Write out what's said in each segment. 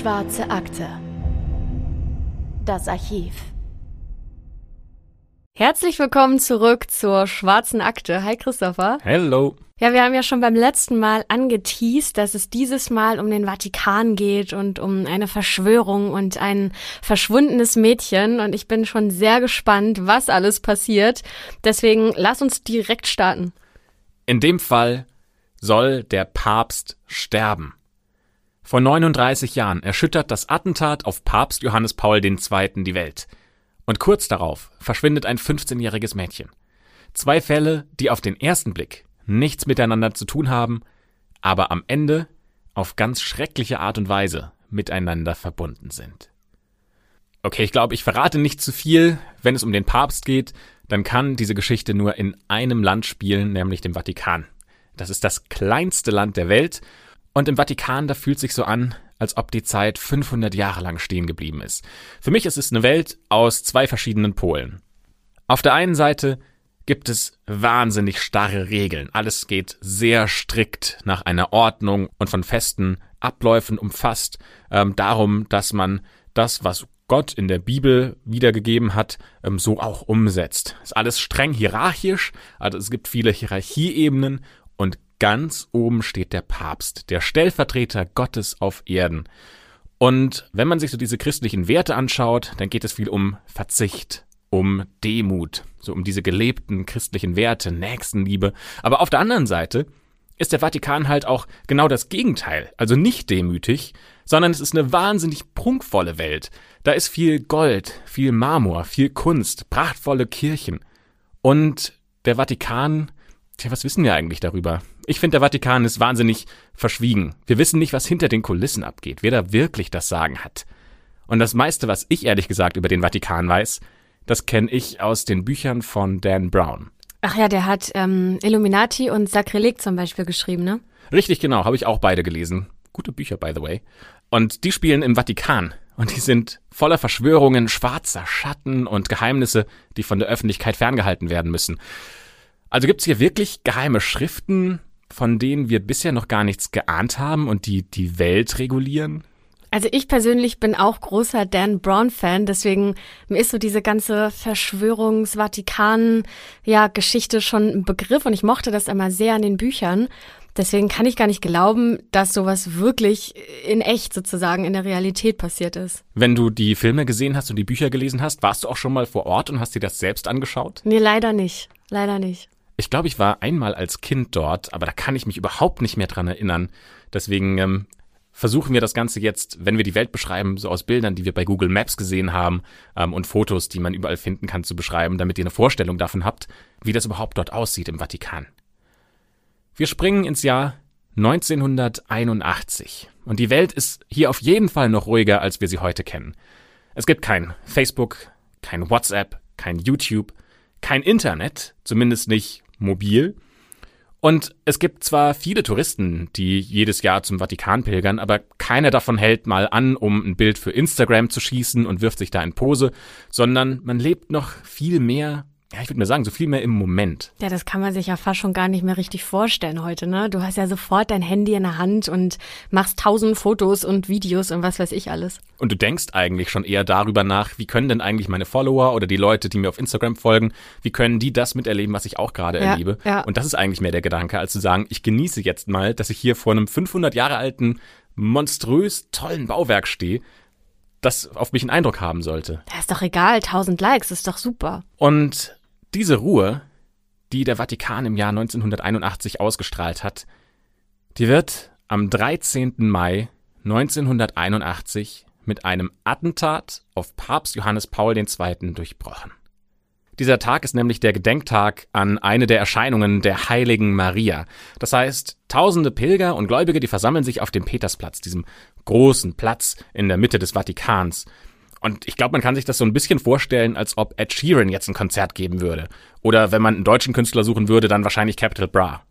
Schwarze Akte. Das Archiv. Herzlich willkommen zurück zur Schwarzen Akte. Hi Christopher. Hello. Ja, wir haben ja schon beim letzten Mal angeteased, dass es dieses Mal um den Vatikan geht und um eine Verschwörung und ein verschwundenes Mädchen. Und ich bin schon sehr gespannt, was alles passiert. Deswegen lass uns direkt starten. In dem Fall soll der Papst sterben. Vor 39 Jahren erschüttert das Attentat auf Papst Johannes Paul II. die Welt. Und kurz darauf verschwindet ein 15-jähriges Mädchen. Zwei Fälle, die auf den ersten Blick nichts miteinander zu tun haben, aber am Ende auf ganz schreckliche Art und Weise miteinander verbunden sind. Okay, ich glaube, ich verrate nicht zu viel. Wenn es um den Papst geht, dann kann diese Geschichte nur in einem Land spielen, nämlich dem Vatikan. Das ist das kleinste Land der Welt und im Vatikan, da fühlt sich so an, als ob die Zeit 500 Jahre lang stehen geblieben ist. Für mich ist es eine Welt aus zwei verschiedenen Polen. Auf der einen Seite gibt es wahnsinnig starre Regeln. Alles geht sehr strikt nach einer Ordnung und von festen Abläufen umfasst. Ähm, darum, dass man das, was Gott in der Bibel wiedergegeben hat, ähm, so auch umsetzt. Ist alles streng hierarchisch, also es gibt viele Hierarchieebenen und ganz oben steht der Papst, der Stellvertreter Gottes auf Erden. Und wenn man sich so diese christlichen Werte anschaut, dann geht es viel um Verzicht, um Demut, so um diese gelebten christlichen Werte, Nächstenliebe. Aber auf der anderen Seite ist der Vatikan halt auch genau das Gegenteil, also nicht demütig, sondern es ist eine wahnsinnig prunkvolle Welt. Da ist viel Gold, viel Marmor, viel Kunst, prachtvolle Kirchen. Und der Vatikan Tja, was wissen wir eigentlich darüber? Ich finde, der Vatikan ist wahnsinnig verschwiegen. Wir wissen nicht, was hinter den Kulissen abgeht, wer da wirklich das Sagen hat. Und das meiste, was ich ehrlich gesagt über den Vatikan weiß, das kenne ich aus den Büchern von Dan Brown. Ach ja, der hat ähm, Illuminati und Sakrileg zum Beispiel geschrieben, ne? Richtig, genau, habe ich auch beide gelesen. Gute Bücher, by the way. Und die spielen im Vatikan. Und die sind voller Verschwörungen, schwarzer Schatten und Geheimnisse, die von der Öffentlichkeit ferngehalten werden müssen. Also gibt es hier wirklich geheime Schriften, von denen wir bisher noch gar nichts geahnt haben und die die Welt regulieren? Also ich persönlich bin auch großer Dan Brown-Fan, deswegen mir ist so diese ganze Verschwörungs-Vatikan-Geschichte schon ein Begriff und ich mochte das immer sehr an den Büchern. Deswegen kann ich gar nicht glauben, dass sowas wirklich in echt sozusagen in der Realität passiert ist. Wenn du die Filme gesehen hast und die Bücher gelesen hast, warst du auch schon mal vor Ort und hast dir das selbst angeschaut? Nee, leider nicht. Leider nicht. Ich glaube, ich war einmal als Kind dort, aber da kann ich mich überhaupt nicht mehr dran erinnern. Deswegen ähm, versuchen wir das Ganze jetzt, wenn wir die Welt beschreiben, so aus Bildern, die wir bei Google Maps gesehen haben ähm, und Fotos, die man überall finden kann, zu beschreiben, damit ihr eine Vorstellung davon habt, wie das überhaupt dort aussieht im Vatikan. Wir springen ins Jahr 1981 und die Welt ist hier auf jeden Fall noch ruhiger, als wir sie heute kennen. Es gibt kein Facebook, kein WhatsApp, kein YouTube, kein Internet, zumindest nicht mobil. Und es gibt zwar viele Touristen, die jedes Jahr zum Vatikan pilgern, aber keiner davon hält mal an, um ein Bild für Instagram zu schießen und wirft sich da in Pose, sondern man lebt noch viel mehr ja, ich würde mal sagen, so viel mehr im Moment. Ja, das kann man sich ja fast schon gar nicht mehr richtig vorstellen heute, ne? Du hast ja sofort dein Handy in der Hand und machst tausend Fotos und Videos und was weiß ich alles. Und du denkst eigentlich schon eher darüber nach, wie können denn eigentlich meine Follower oder die Leute, die mir auf Instagram folgen, wie können die das miterleben, was ich auch gerade ja, erlebe? Ja. Und das ist eigentlich mehr der Gedanke, als zu sagen, ich genieße jetzt mal, dass ich hier vor einem 500 Jahre alten, monströs tollen Bauwerk stehe, das auf mich einen Eindruck haben sollte. Ja, ist doch egal, tausend Likes, ist doch super. Und diese Ruhe, die der Vatikan im Jahr 1981 ausgestrahlt hat, die wird am 13. Mai 1981 mit einem Attentat auf Papst Johannes Paul II. durchbrochen. Dieser Tag ist nämlich der Gedenktag an eine der Erscheinungen der heiligen Maria. Das heißt, tausende Pilger und Gläubige, die versammeln sich auf dem Petersplatz, diesem großen Platz in der Mitte des Vatikans. Und ich glaube, man kann sich das so ein bisschen vorstellen, als ob Ed Sheeran jetzt ein Konzert geben würde. Oder wenn man einen deutschen Künstler suchen würde, dann wahrscheinlich Capital Bra.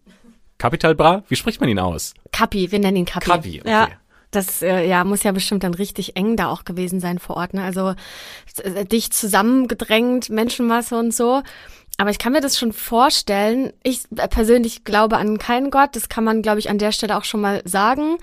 Capital Bra? Wie spricht man ihn aus? Kapi, wir nennen ihn Kapi. Kapi, okay. Ja. Das äh, ja, muss ja bestimmt dann richtig eng da auch gewesen sein vor Ort. Ne? Also äh, dicht zusammengedrängt, Menschenmasse und so. Aber ich kann mir das schon vorstellen. Ich persönlich glaube an keinen Gott. Das kann man, glaube ich, an der Stelle auch schon mal sagen.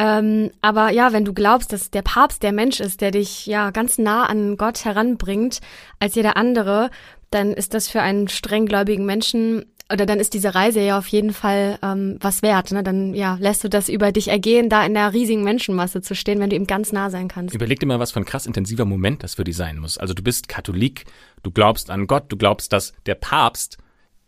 Ähm, aber ja, wenn du glaubst, dass der Papst der Mensch ist, der dich ja ganz nah an Gott heranbringt als jeder andere, dann ist das für einen strenggläubigen Menschen oder dann ist diese Reise ja auf jeden Fall ähm, was wert. Ne? Dann ja, lässt du das über dich ergehen, da in der riesigen Menschenmasse zu stehen, wenn du ihm ganz nah sein kannst. Überleg dir mal, was für ein krass intensiver Moment das für dich sein muss. Also du bist Katholik, du glaubst an Gott, du glaubst, dass der Papst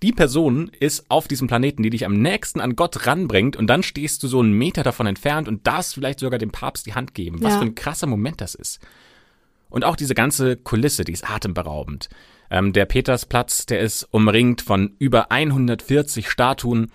die Person ist auf diesem Planeten, die dich am nächsten an Gott ranbringt und dann stehst du so einen Meter davon entfernt und darfst vielleicht sogar dem Papst die Hand geben. Was ja. für ein krasser Moment das ist. Und auch diese ganze Kulisse, die ist atemberaubend. Ähm, der Petersplatz, der ist umringt von über 140 Statuen,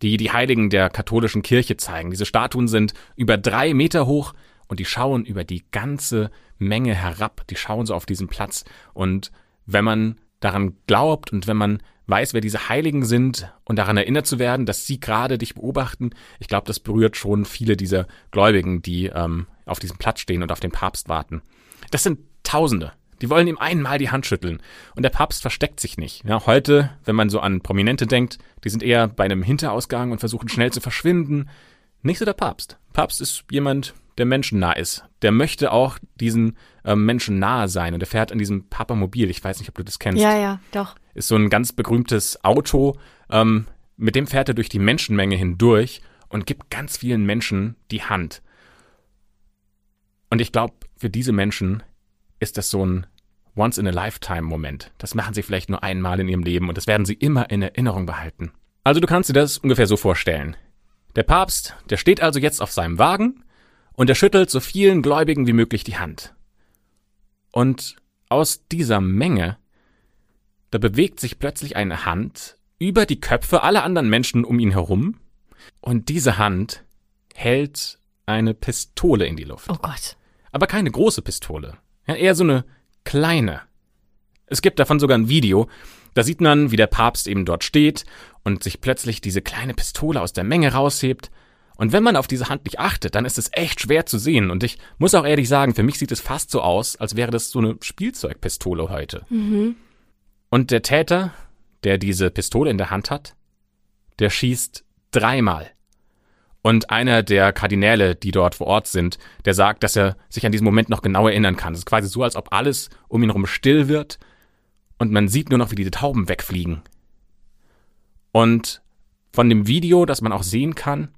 die die Heiligen der katholischen Kirche zeigen. Diese Statuen sind über drei Meter hoch und die schauen über die ganze Menge herab. Die schauen so auf diesen Platz. Und wenn man daran glaubt und wenn man weiß, wer diese Heiligen sind und daran erinnert zu werden, dass sie gerade dich beobachten, ich glaube, das berührt schon viele dieser Gläubigen, die ähm, auf diesem Platz stehen und auf den Papst warten. Das sind Tausende. Die wollen ihm einmal die Hand schütteln. Und der Papst versteckt sich nicht. Ja, heute, wenn man so an Prominente denkt, die sind eher bei einem Hinterausgang und versuchen schnell zu verschwinden. Nicht so der Papst. Papst ist jemand, der menschennah ist. Der möchte auch diesen ähm, Menschen nahe sein. Und er fährt an diesem Papamobil. Ich weiß nicht, ob du das kennst. Ja, ja, doch. Ist so ein ganz berühmtes Auto. Ähm, mit dem fährt er durch die Menschenmenge hindurch und gibt ganz vielen Menschen die Hand. Und ich glaube, für diese Menschen ist das so ein Once-in-a-Lifetime-Moment. Das machen sie vielleicht nur einmal in ihrem Leben und das werden sie immer in Erinnerung behalten. Also du kannst dir das ungefähr so vorstellen. Der Papst, der steht also jetzt auf seinem Wagen und er schüttelt so vielen Gläubigen wie möglich die Hand. Und aus dieser Menge, da bewegt sich plötzlich eine Hand über die Köpfe aller anderen Menschen um ihn herum und diese Hand hält eine Pistole in die Luft. Oh Gott. Aber keine große Pistole. Ja, eher so eine kleine. Es gibt davon sogar ein Video, da sieht man, wie der Papst eben dort steht und sich plötzlich diese kleine Pistole aus der Menge raushebt. Und wenn man auf diese Hand nicht achtet, dann ist es echt schwer zu sehen. Und ich muss auch ehrlich sagen, für mich sieht es fast so aus, als wäre das so eine Spielzeugpistole heute. Mhm. Und der Täter, der diese Pistole in der Hand hat, der schießt dreimal. Und einer der Kardinäle, die dort vor Ort sind, der sagt, dass er sich an diesen Moment noch genau erinnern kann. Es ist quasi so, als ob alles um ihn herum still wird und man sieht nur noch, wie diese Tauben wegfliegen. Und von dem Video, das man auch sehen kann,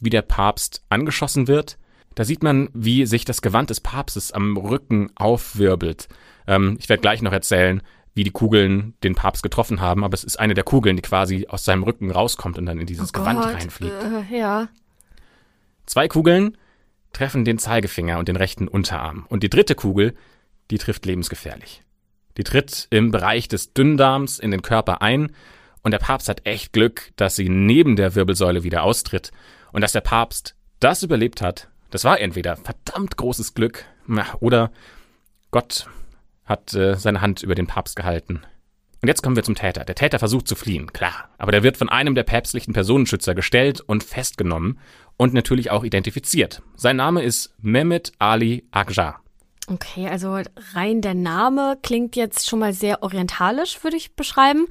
wie der Papst angeschossen wird, da sieht man, wie sich das Gewand des Papstes am Rücken aufwirbelt. Ähm, ich werde gleich noch erzählen, wie die Kugeln den Papst getroffen haben, aber es ist eine der Kugeln, die quasi aus seinem Rücken rauskommt und dann in dieses oh Gewand Gott, reinfliegt. Äh, ja. Zwei Kugeln treffen den Zeigefinger und den rechten Unterarm. Und die dritte Kugel, die trifft lebensgefährlich. Die tritt im Bereich des Dünndarms in den Körper ein und der Papst hat echt Glück, dass sie neben der Wirbelsäule wieder austritt und dass der Papst das überlebt hat. Das war entweder verdammt großes Glück oder Gott hat äh, seine Hand über den Papst gehalten. Und jetzt kommen wir zum Täter. Der Täter versucht zu fliehen, klar. Aber der wird von einem der päpstlichen Personenschützer gestellt und festgenommen und natürlich auch identifiziert. Sein Name ist Mehmet Ali Akjar. Okay, also rein der Name klingt jetzt schon mal sehr orientalisch, würde ich beschreiben.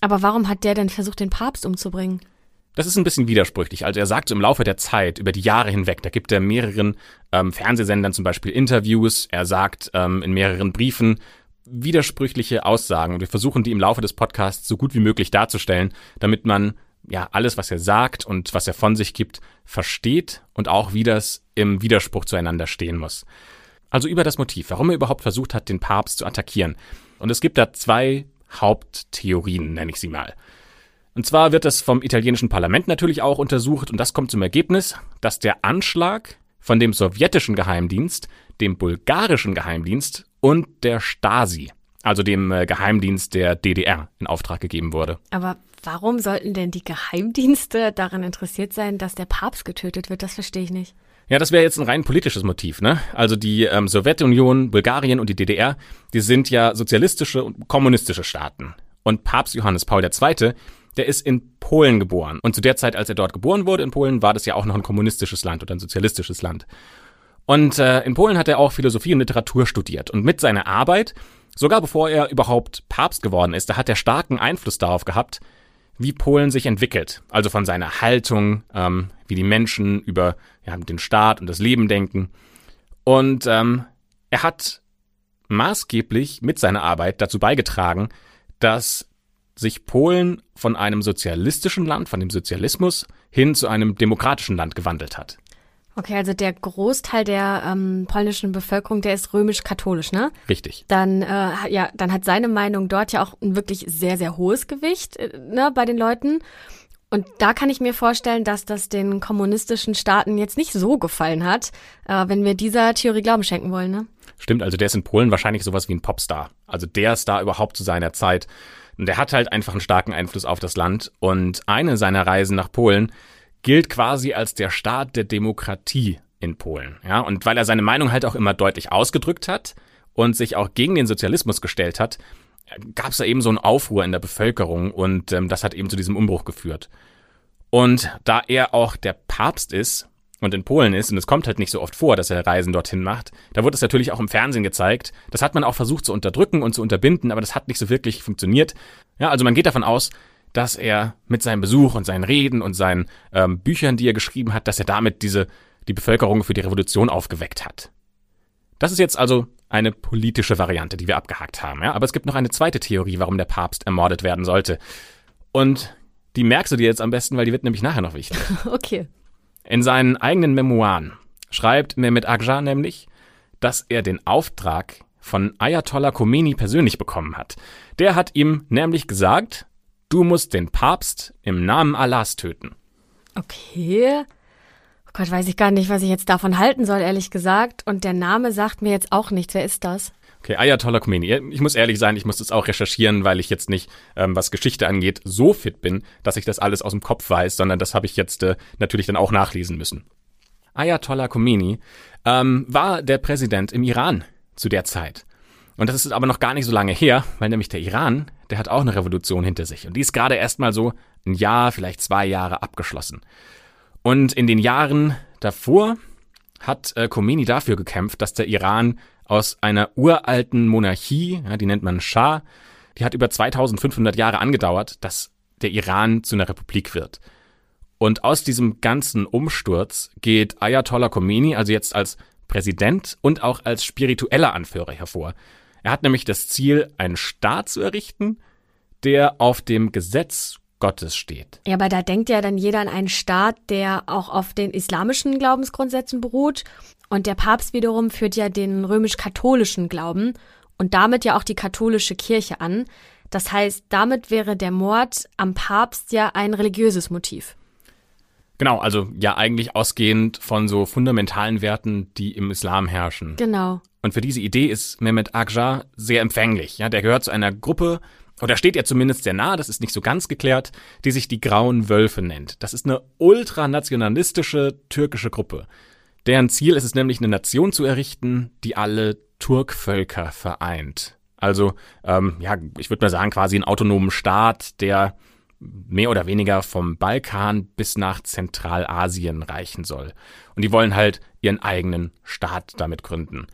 Aber warum hat der denn versucht, den Papst umzubringen? Das ist ein bisschen widersprüchlich. Also er sagt im Laufe der Zeit, über die Jahre hinweg, da gibt er mehreren ähm, Fernsehsendern zum Beispiel Interviews, er sagt ähm, in mehreren Briefen widersprüchliche Aussagen und wir versuchen die im Laufe des Podcasts so gut wie möglich darzustellen, damit man ja alles, was er sagt und was er von sich gibt, versteht und auch wie das im Widerspruch zueinander stehen muss. Also über das Motiv, warum er überhaupt versucht hat, den Papst zu attackieren. Und es gibt da zwei Haupttheorien, nenne ich sie mal. Und zwar wird das vom italienischen Parlament natürlich auch untersucht und das kommt zum Ergebnis, dass der Anschlag von dem sowjetischen Geheimdienst, dem bulgarischen Geheimdienst und der Stasi, also dem äh, Geheimdienst der DDR, in Auftrag gegeben wurde. Aber warum sollten denn die Geheimdienste daran interessiert sein, dass der Papst getötet wird? Das verstehe ich nicht. Ja, das wäre jetzt ein rein politisches Motiv, ne? Also die ähm, Sowjetunion, Bulgarien und die DDR, die sind ja sozialistische und kommunistische Staaten. Und Papst Johannes Paul II., der ist in Polen geboren. Und zu der Zeit, als er dort geboren wurde in Polen, war das ja auch noch ein kommunistisches Land oder ein sozialistisches Land. Und äh, in Polen hat er auch Philosophie und Literatur studiert. Und mit seiner Arbeit, sogar bevor er überhaupt Papst geworden ist, da hat er starken Einfluss darauf gehabt, wie Polen sich entwickelt. Also von seiner Haltung, ähm, wie die Menschen über ja, den Staat und das Leben denken. Und ähm, er hat maßgeblich mit seiner Arbeit dazu beigetragen, dass sich Polen von einem sozialistischen Land, von dem Sozialismus, hin zu einem demokratischen Land gewandelt hat. Okay, also der Großteil der ähm, polnischen Bevölkerung, der ist römisch-katholisch, ne? Richtig. Dann, äh, ja, dann hat seine Meinung dort ja auch ein wirklich sehr, sehr hohes Gewicht äh, ne, bei den Leuten. Und da kann ich mir vorstellen, dass das den kommunistischen Staaten jetzt nicht so gefallen hat, äh, wenn wir dieser Theorie Glauben schenken wollen, ne? Stimmt, also der ist in Polen wahrscheinlich sowas wie ein Popstar. Also der Star überhaupt zu seiner Zeit. Und der hat halt einfach einen starken Einfluss auf das Land. Und eine seiner Reisen nach Polen gilt quasi als der Start der Demokratie in Polen. Ja, und weil er seine Meinung halt auch immer deutlich ausgedrückt hat und sich auch gegen den Sozialismus gestellt hat, gab es da eben so einen Aufruhr in der Bevölkerung und ähm, das hat eben zu diesem Umbruch geführt. Und da er auch der Papst ist, und in Polen ist, und es kommt halt nicht so oft vor, dass er Reisen dorthin macht, da wurde es natürlich auch im Fernsehen gezeigt. Das hat man auch versucht zu unterdrücken und zu unterbinden, aber das hat nicht so wirklich funktioniert. Ja, also man geht davon aus, dass er mit seinem Besuch und seinen Reden und seinen ähm, Büchern, die er geschrieben hat, dass er damit diese die Bevölkerung für die Revolution aufgeweckt hat. Das ist jetzt also eine politische Variante, die wir abgehakt haben. Ja? Aber es gibt noch eine zweite Theorie, warum der Papst ermordet werden sollte. Und die merkst du dir jetzt am besten, weil die wird nämlich nachher noch wichtig. Okay. In seinen eigenen Memoiren schreibt Mehmet Agjar nämlich, dass er den Auftrag von Ayatollah Khomeini persönlich bekommen hat. Der hat ihm nämlich gesagt, du musst den Papst im Namen Allahs töten. Okay. Oh Gott, weiß ich gar nicht, was ich jetzt davon halten soll, ehrlich gesagt. Und der Name sagt mir jetzt auch nichts. Wer ist das? Okay, Ayatollah Khomeini. Ich muss ehrlich sein, ich muss das auch recherchieren, weil ich jetzt nicht, ähm, was Geschichte angeht, so fit bin, dass ich das alles aus dem Kopf weiß, sondern das habe ich jetzt äh, natürlich dann auch nachlesen müssen. Ayatollah Khomeini ähm, war der Präsident im Iran zu der Zeit. Und das ist aber noch gar nicht so lange her, weil nämlich der Iran, der hat auch eine Revolution hinter sich. Und die ist gerade erst mal so ein Jahr, vielleicht zwei Jahre abgeschlossen. Und in den Jahren davor hat äh, Khomeini dafür gekämpft, dass der Iran aus einer uralten Monarchie, ja, die nennt man Schah, die hat über 2500 Jahre angedauert, dass der Iran zu einer Republik wird. Und aus diesem ganzen Umsturz geht Ayatollah Khomeini also jetzt als Präsident und auch als spiritueller Anführer hervor. Er hat nämlich das Ziel, einen Staat zu errichten, der auf dem Gesetz Gottes steht. Ja, aber da denkt ja dann jeder an einen Staat, der auch auf den islamischen Glaubensgrundsätzen beruht und der Papst wiederum führt ja den römisch-katholischen Glauben und damit ja auch die katholische Kirche an. Das heißt, damit wäre der Mord am Papst ja ein religiöses Motiv. Genau, also ja eigentlich ausgehend von so fundamentalen Werten, die im Islam herrschen. Genau. Und für diese Idee ist Mehmet Akjar sehr empfänglich. Ja, der gehört zu einer Gruppe, oder steht er zumindest sehr nah, das ist nicht so ganz geklärt, die sich die Grauen Wölfe nennt. Das ist eine ultranationalistische türkische Gruppe. Deren Ziel ist es nämlich, eine Nation zu errichten, die alle Turkvölker vereint. Also, ähm, ja, ich würde mal sagen, quasi einen autonomen Staat, der mehr oder weniger vom Balkan bis nach Zentralasien reichen soll. Und die wollen halt ihren eigenen Staat damit gründen.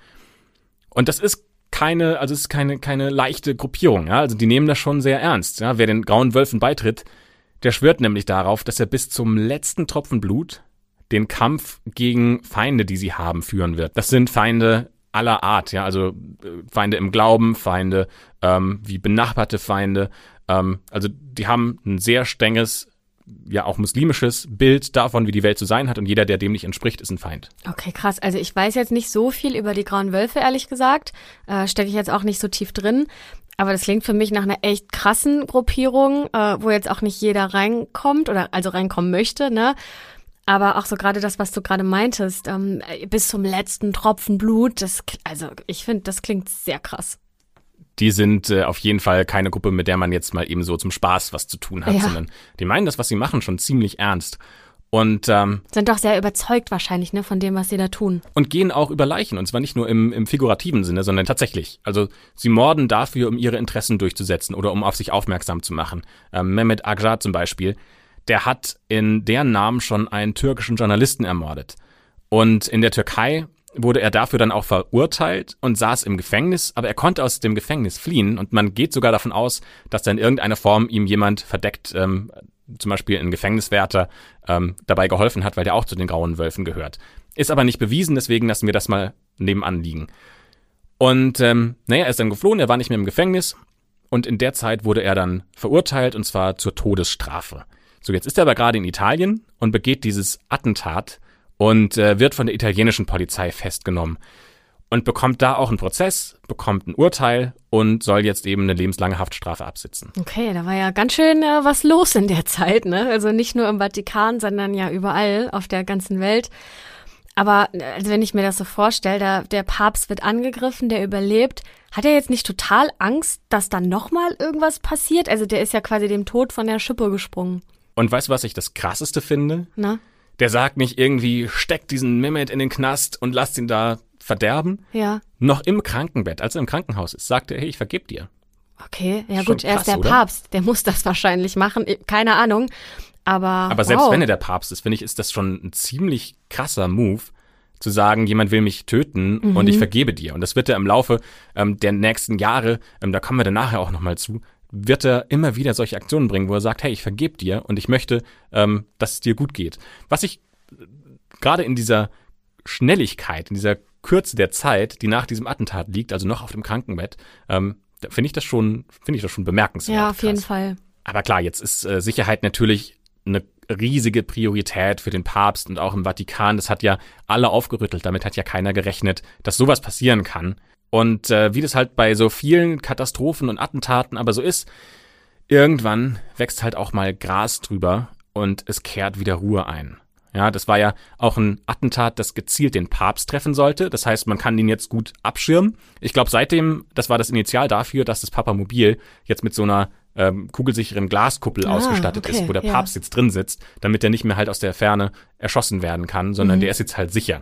Und das ist keine, also es ist keine, keine leichte Gruppierung, ja. Also die nehmen das schon sehr ernst, ja. Wer den Grauen Wölfen beitritt, der schwört nämlich darauf, dass er bis zum letzten Tropfen Blut den Kampf gegen Feinde, die sie haben, führen wird. Das sind Feinde aller Art, ja, also äh, Feinde im Glauben, Feinde ähm, wie benachbarte Feinde. Ähm, also die haben ein sehr strenges, ja auch muslimisches Bild davon, wie die Welt zu sein hat und jeder, der dem nicht entspricht, ist ein Feind. Okay, krass. Also ich weiß jetzt nicht so viel über die Grauen Wölfe, ehrlich gesagt. Äh, Stecke ich jetzt auch nicht so tief drin. Aber das klingt für mich nach einer echt krassen Gruppierung, äh, wo jetzt auch nicht jeder reinkommt oder also reinkommen möchte, ne? Aber auch so gerade das, was du gerade meintest, ähm, bis zum letzten Tropfen Blut, das, also ich finde, das klingt sehr krass. Die sind äh, auf jeden Fall keine Gruppe, mit der man jetzt mal eben so zum Spaß was zu tun hat, Ja. sondern die meinen das, was sie machen, schon ziemlich ernst. Und, ähm, Sind doch sehr überzeugt wahrscheinlich, ne, von dem, was sie da tun. und gehen auch über Leichen. Und zwar nicht nur im, im figurativen Sinne, sondern tatsächlich. Also sie morden dafür, um ihre Interessen durchzusetzen oder um auf sich aufmerksam zu machen. Ähm, Mehmet Agjar zum Beispiel, der hat in deren Namen schon einen türkischen Journalisten ermordet. Und in der Türkei wurde er dafür dann auch verurteilt und saß im Gefängnis, aber er konnte aus dem Gefängnis fliehen und man geht sogar davon aus, dass da in irgendeiner Form ihm jemand verdeckt, ähm, zum Beispiel ein Gefängniswärter, ähm, dabei geholfen hat, weil der auch zu den grauen Wölfen gehört. Ist aber nicht bewiesen, deswegen lassen wir das mal nebenan liegen. Und ähm, naja, er ist dann geflohen, er war nicht mehr im Gefängnis und in der Zeit wurde er dann verurteilt und zwar zur Todesstrafe. So, jetzt ist er aber gerade in Italien und begeht dieses Attentat und äh, wird von der italienischen Polizei festgenommen und bekommt da auch einen Prozess, bekommt ein Urteil und soll jetzt eben eine lebenslange Haftstrafe absitzen. Okay, da war ja ganz schön äh, was los in der Zeit, ne? Also nicht nur im Vatikan, sondern ja überall auf der ganzen Welt. Aber also wenn ich mir das so vorstelle, der, der Papst wird angegriffen, der überlebt. Hat er jetzt nicht total Angst, dass dann nochmal irgendwas passiert? Also der ist ja quasi dem Tod von der Schippe gesprungen. Und weißt du, was ich das Krasseste finde? Na? Der sagt nicht irgendwie, steckt diesen Mehmet in den Knast und lasst ihn da verderben. Ja. Noch im Krankenbett, als er im Krankenhaus ist, sagt er, hey, ich vergeb dir. Okay, ja Schon gut, er krass, ist der oder? Papst, der muss das wahrscheinlich machen, keine Ahnung. Aber, Aber selbst wow. wenn er der Papst ist, finde ich, ist das schon ein ziemlich krasser Move, zu sagen, jemand will mich töten und Mhm. ich vergebe dir. Und das wird er im Laufe ähm, der nächsten Jahre, ähm, da kommen wir dann nachher auch nochmal zu, wird er immer wieder solche Aktionen bringen, wo er sagt, hey, ich vergebe dir und ich möchte, ähm, dass es dir gut geht. Was ich äh, gerade in dieser Schnelligkeit, in dieser Kürze der Zeit, die nach diesem Attentat liegt, also noch auf dem Krankenbett, ähm, finde ich das schon, finde ich das schon bemerkenswert. Ja, auf jeden krass. Fall. Aber klar, jetzt ist äh, Sicherheit natürlich eine riesige Priorität für den Papst und auch im Vatikan. Das hat ja alle aufgerüttelt. Damit hat ja keiner gerechnet, dass sowas passieren kann. Und äh, wie das halt bei so vielen Katastrophen und Attentaten aber so ist, irgendwann wächst halt auch mal Gras drüber und es kehrt wieder Ruhe ein. Ja, das war ja auch ein Attentat, das gezielt den Papst treffen sollte. Das heißt, man kann ihn jetzt gut abschirmen. Ich glaube, seitdem, das war das Initial dafür, dass das Papamobil jetzt mit so einer ähm, kugelsicheren Glaskuppel Ah, ausgestattet okay, ist, wo der ja. Papst jetzt drin sitzt, damit er nicht mehr halt aus der Ferne erschossen werden kann, sondern der ist jetzt halt sicher.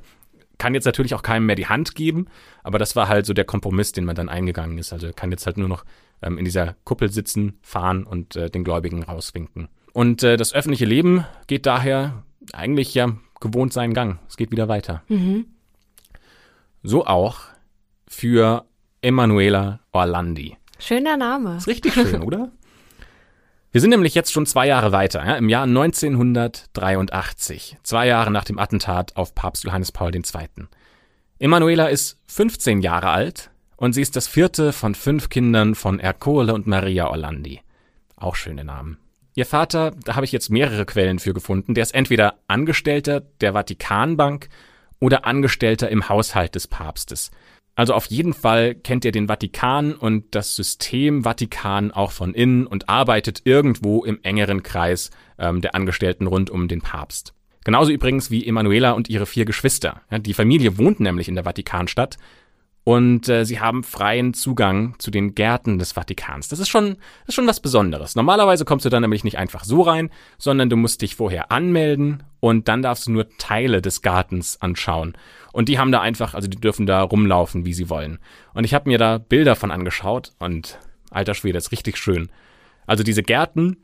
Kann jetzt natürlich auch keinem mehr die Hand geben, aber das war halt so der Kompromiss, den man dann eingegangen ist. Also kann jetzt halt nur noch ähm, in dieser Kuppel sitzen, fahren und äh, den Gläubigen rauswinken. Und äh, das öffentliche Leben geht daher eigentlich ja gewohnt seinen Gang. Es geht wieder weiter. Mhm. So auch für Emanuela Orlandi. Schöner Name. Ist richtig schön, oder? Wir sind nämlich jetzt schon zwei Jahre weiter, ja, im Jahr 1983, zwei Jahre nach dem Attentat auf Papst Johannes Paul II. Emanuela ist 15 Jahre alt und sie ist das vierte von fünf Kindern von Ercole und Maria Orlandi. Auch schöne Namen. Ihr Vater, da habe ich jetzt mehrere Quellen für gefunden, der ist entweder Angestellter der Vatikanbank oder Angestellter im Haushalt des Papstes. Also auf jeden Fall kennt er den Vatikan und das System Vatikan auch von innen und arbeitet irgendwo im engeren Kreis ähm, der Angestellten rund um den Papst. Genauso übrigens wie Emanuela und ihre vier Geschwister. Ja, die Familie wohnt nämlich in der Vatikanstadt und äh, sie haben freien Zugang zu den Gärten des Vatikans. Das ist schon, das ist schon was Besonderes. Normalerweise kommst du da nämlich nicht einfach so rein, sondern du musst dich vorher anmelden und dann darfst du nur Teile des Gartens anschauen. Und die haben da einfach, also die dürfen da rumlaufen, wie sie wollen. Und ich habe mir da Bilder von angeschaut und alter Schwede, ist richtig schön. Also diese Gärten,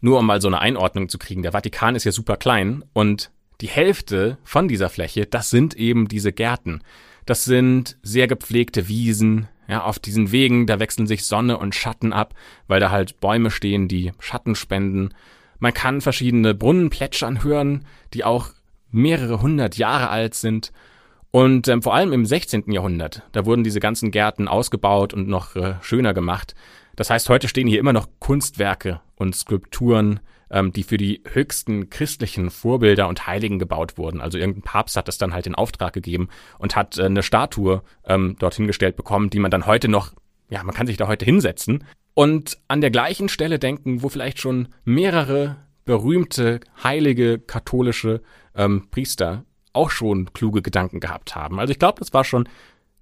nur um mal so eine Einordnung zu kriegen, der Vatikan ist ja super klein und die Hälfte von dieser Fläche, das sind eben diese Gärten. Das sind sehr gepflegte Wiesen, ja, auf diesen Wegen, da wechseln sich Sonne und Schatten ab, weil da halt Bäume stehen, die Schatten spenden. Man kann verschiedene Brunnen plätschern hören, die auch mehrere hundert Jahre alt sind. Und ähm, vor allem im 16. Jahrhundert, da wurden diese ganzen Gärten ausgebaut und noch äh, schöner gemacht. Das heißt, heute stehen hier immer noch Kunstwerke und Skulpturen, ähm, die für die höchsten christlichen Vorbilder und Heiligen gebaut wurden. Also irgendein Papst hat das dann halt in Auftrag gegeben und hat äh, eine Statue ähm, dorthin gestellt bekommen, die man dann heute noch, ja, man kann sich da heute hinsetzen und an der gleichen Stelle denken, wo vielleicht schon mehrere berühmte, heilige, katholische ähm, Priester auch schon kluge Gedanken gehabt haben. Also ich glaube, das war schon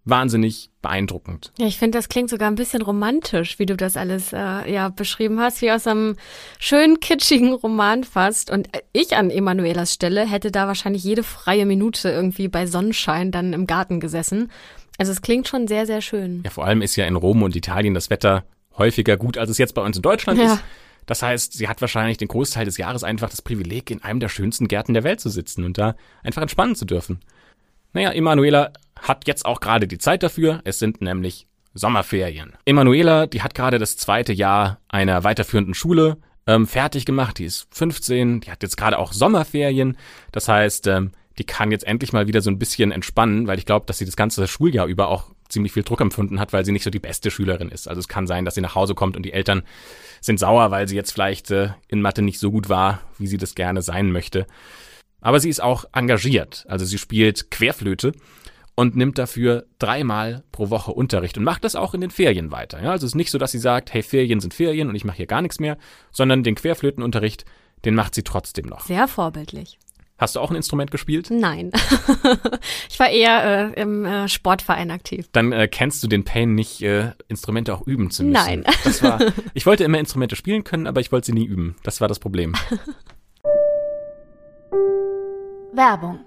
wahnsinnig beeindruckend. Ja, ich finde, das klingt sogar ein bisschen romantisch, wie du das alles äh, ja beschrieben hast, wie aus einem schönen kitschigen Roman fast. Und ich an Emanuelas Stelle hätte da wahrscheinlich jede freie Minute irgendwie bei Sonnenschein dann im Garten gesessen. Also es klingt schon sehr, sehr schön. Ja, vor allem ist ja in Rom und Italien das Wetter häufiger gut, als es jetzt bei uns in Deutschland Ja. ist. Das heißt, sie hat wahrscheinlich den Großteil des Jahres einfach das Privileg, in einem der schönsten Gärten der Welt zu sitzen und da einfach entspannen zu dürfen. Naja, Emanuela hat jetzt auch gerade die Zeit dafür. Es sind nämlich Sommerferien. Emanuela, die hat gerade das zweite Jahr einer weiterführenden Schule ähm, fertig gemacht. Die ist 15, die hat jetzt gerade auch Sommerferien. Das heißt, ähm, die kann jetzt endlich mal wieder so ein bisschen entspannen, weil ich glaube, dass sie das ganze Schuljahr über auch ziemlich viel Druck empfunden hat, weil sie nicht so die beste Schülerin ist. Also es kann sein, dass sie nach Hause kommt und die Eltern sind sauer, weil sie jetzt vielleicht äh, in Mathe nicht so gut war, wie sie das gerne sein möchte. Aber sie ist auch engagiert. Also sie spielt Querflöte und nimmt dafür dreimal pro Woche Unterricht und macht das auch in den Ferien weiter. Ja, also es ist nicht so, dass sie sagt, hey, Ferien sind Ferien und ich mache hier gar nichts mehr, sondern den Querflötenunterricht, den macht sie trotzdem noch. Sehr vorbildlich. Hast du auch ein Instrument gespielt? Nein. ich war eher äh, im äh, Sportverein aktiv. Dann äh, kennst du den Pain nicht, äh, Instrumente auch üben zu müssen. Nein. Das war, ich wollte immer Instrumente spielen können, aber ich wollte sie nie üben. Das war das Problem. Werbung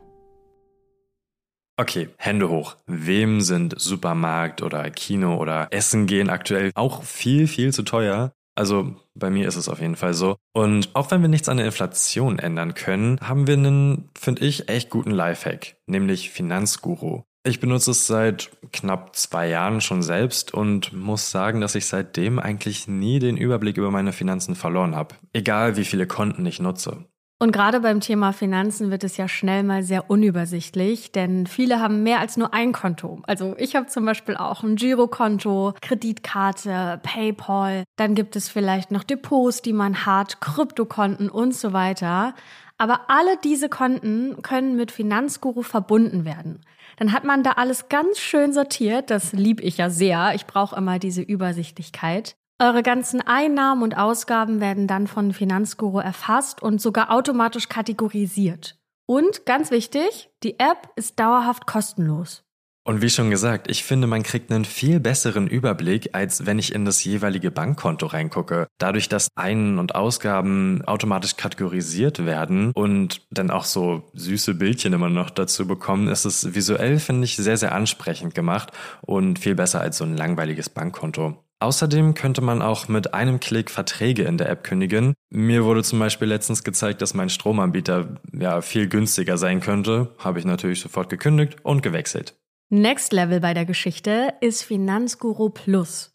Okay, Hände hoch. Wem sind Supermarkt oder Kino oder Essen gehen aktuell auch viel, viel zu teuer? Also bei mir ist es auf jeden Fall so. Und auch wenn wir nichts an der Inflation ändern können, haben wir einen, finde ich, echt guten Lifehack, nämlich Finanzguru. Ich benutze es seit knapp zwei Jahren schon selbst und muss sagen, dass ich seitdem eigentlich nie den Überblick über meine Finanzen verloren habe. Egal wie viele Konten ich nutze. Und gerade beim Thema Finanzen wird es ja schnell mal sehr unübersichtlich, denn viele haben mehr als nur ein Konto. Also ich habe zum Beispiel auch ein Girokonto, Kreditkarte, PayPal, dann gibt es vielleicht noch Depots, die man hat, Kryptokonten und so weiter. Aber alle diese Konten können mit Finanzguru verbunden werden. Dann hat man da alles ganz schön sortiert. Das lieb ich ja sehr. Ich brauche immer diese Übersichtlichkeit. Eure ganzen Einnahmen und Ausgaben werden dann von Finanzguru erfasst und sogar automatisch kategorisiert. Und ganz wichtig, die App ist dauerhaft kostenlos. Und wie schon gesagt, ich finde, man kriegt einen viel besseren Überblick, als wenn ich in das jeweilige Bankkonto reingucke. Dadurch, dass Ein- und Ausgaben automatisch kategorisiert werden und dann auch so süße Bildchen immer noch dazu bekommen, ist es visuell, finde ich, sehr, sehr ansprechend gemacht und viel besser als so ein langweiliges Bankkonto. Außerdem könnte man auch mit einem Klick Verträge in der App kündigen. Mir wurde zum Beispiel letztens gezeigt, dass mein Stromanbieter ja viel günstiger sein könnte. Habe ich natürlich sofort gekündigt und gewechselt. Next Level bei der Geschichte ist Finanzguru Plus.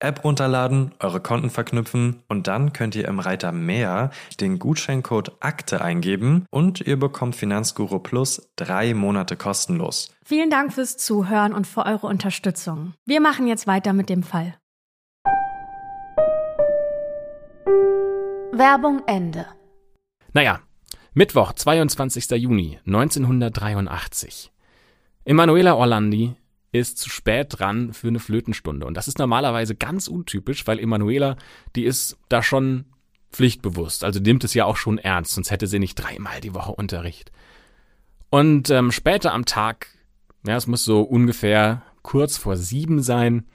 App runterladen, eure Konten verknüpfen und dann könnt ihr im Reiter Mehr den Gutscheincode Akte eingeben und ihr bekommt Finanzguru Plus drei Monate kostenlos. Vielen Dank fürs Zuhören und für eure Unterstützung. Wir machen jetzt weiter mit dem Fall. Werbung Ende. Naja, Mittwoch, 22. Juni 1983. Emanuela Orlandi ist zu spät dran für eine Flötenstunde. Und das ist normalerweise ganz untypisch, weil Emanuela, die ist da schon pflichtbewusst. Also nimmt es ja auch schon ernst, sonst hätte sie nicht dreimal die Woche Unterricht. Und ähm, später am Tag, ja, es muss so ungefähr kurz vor sieben sein,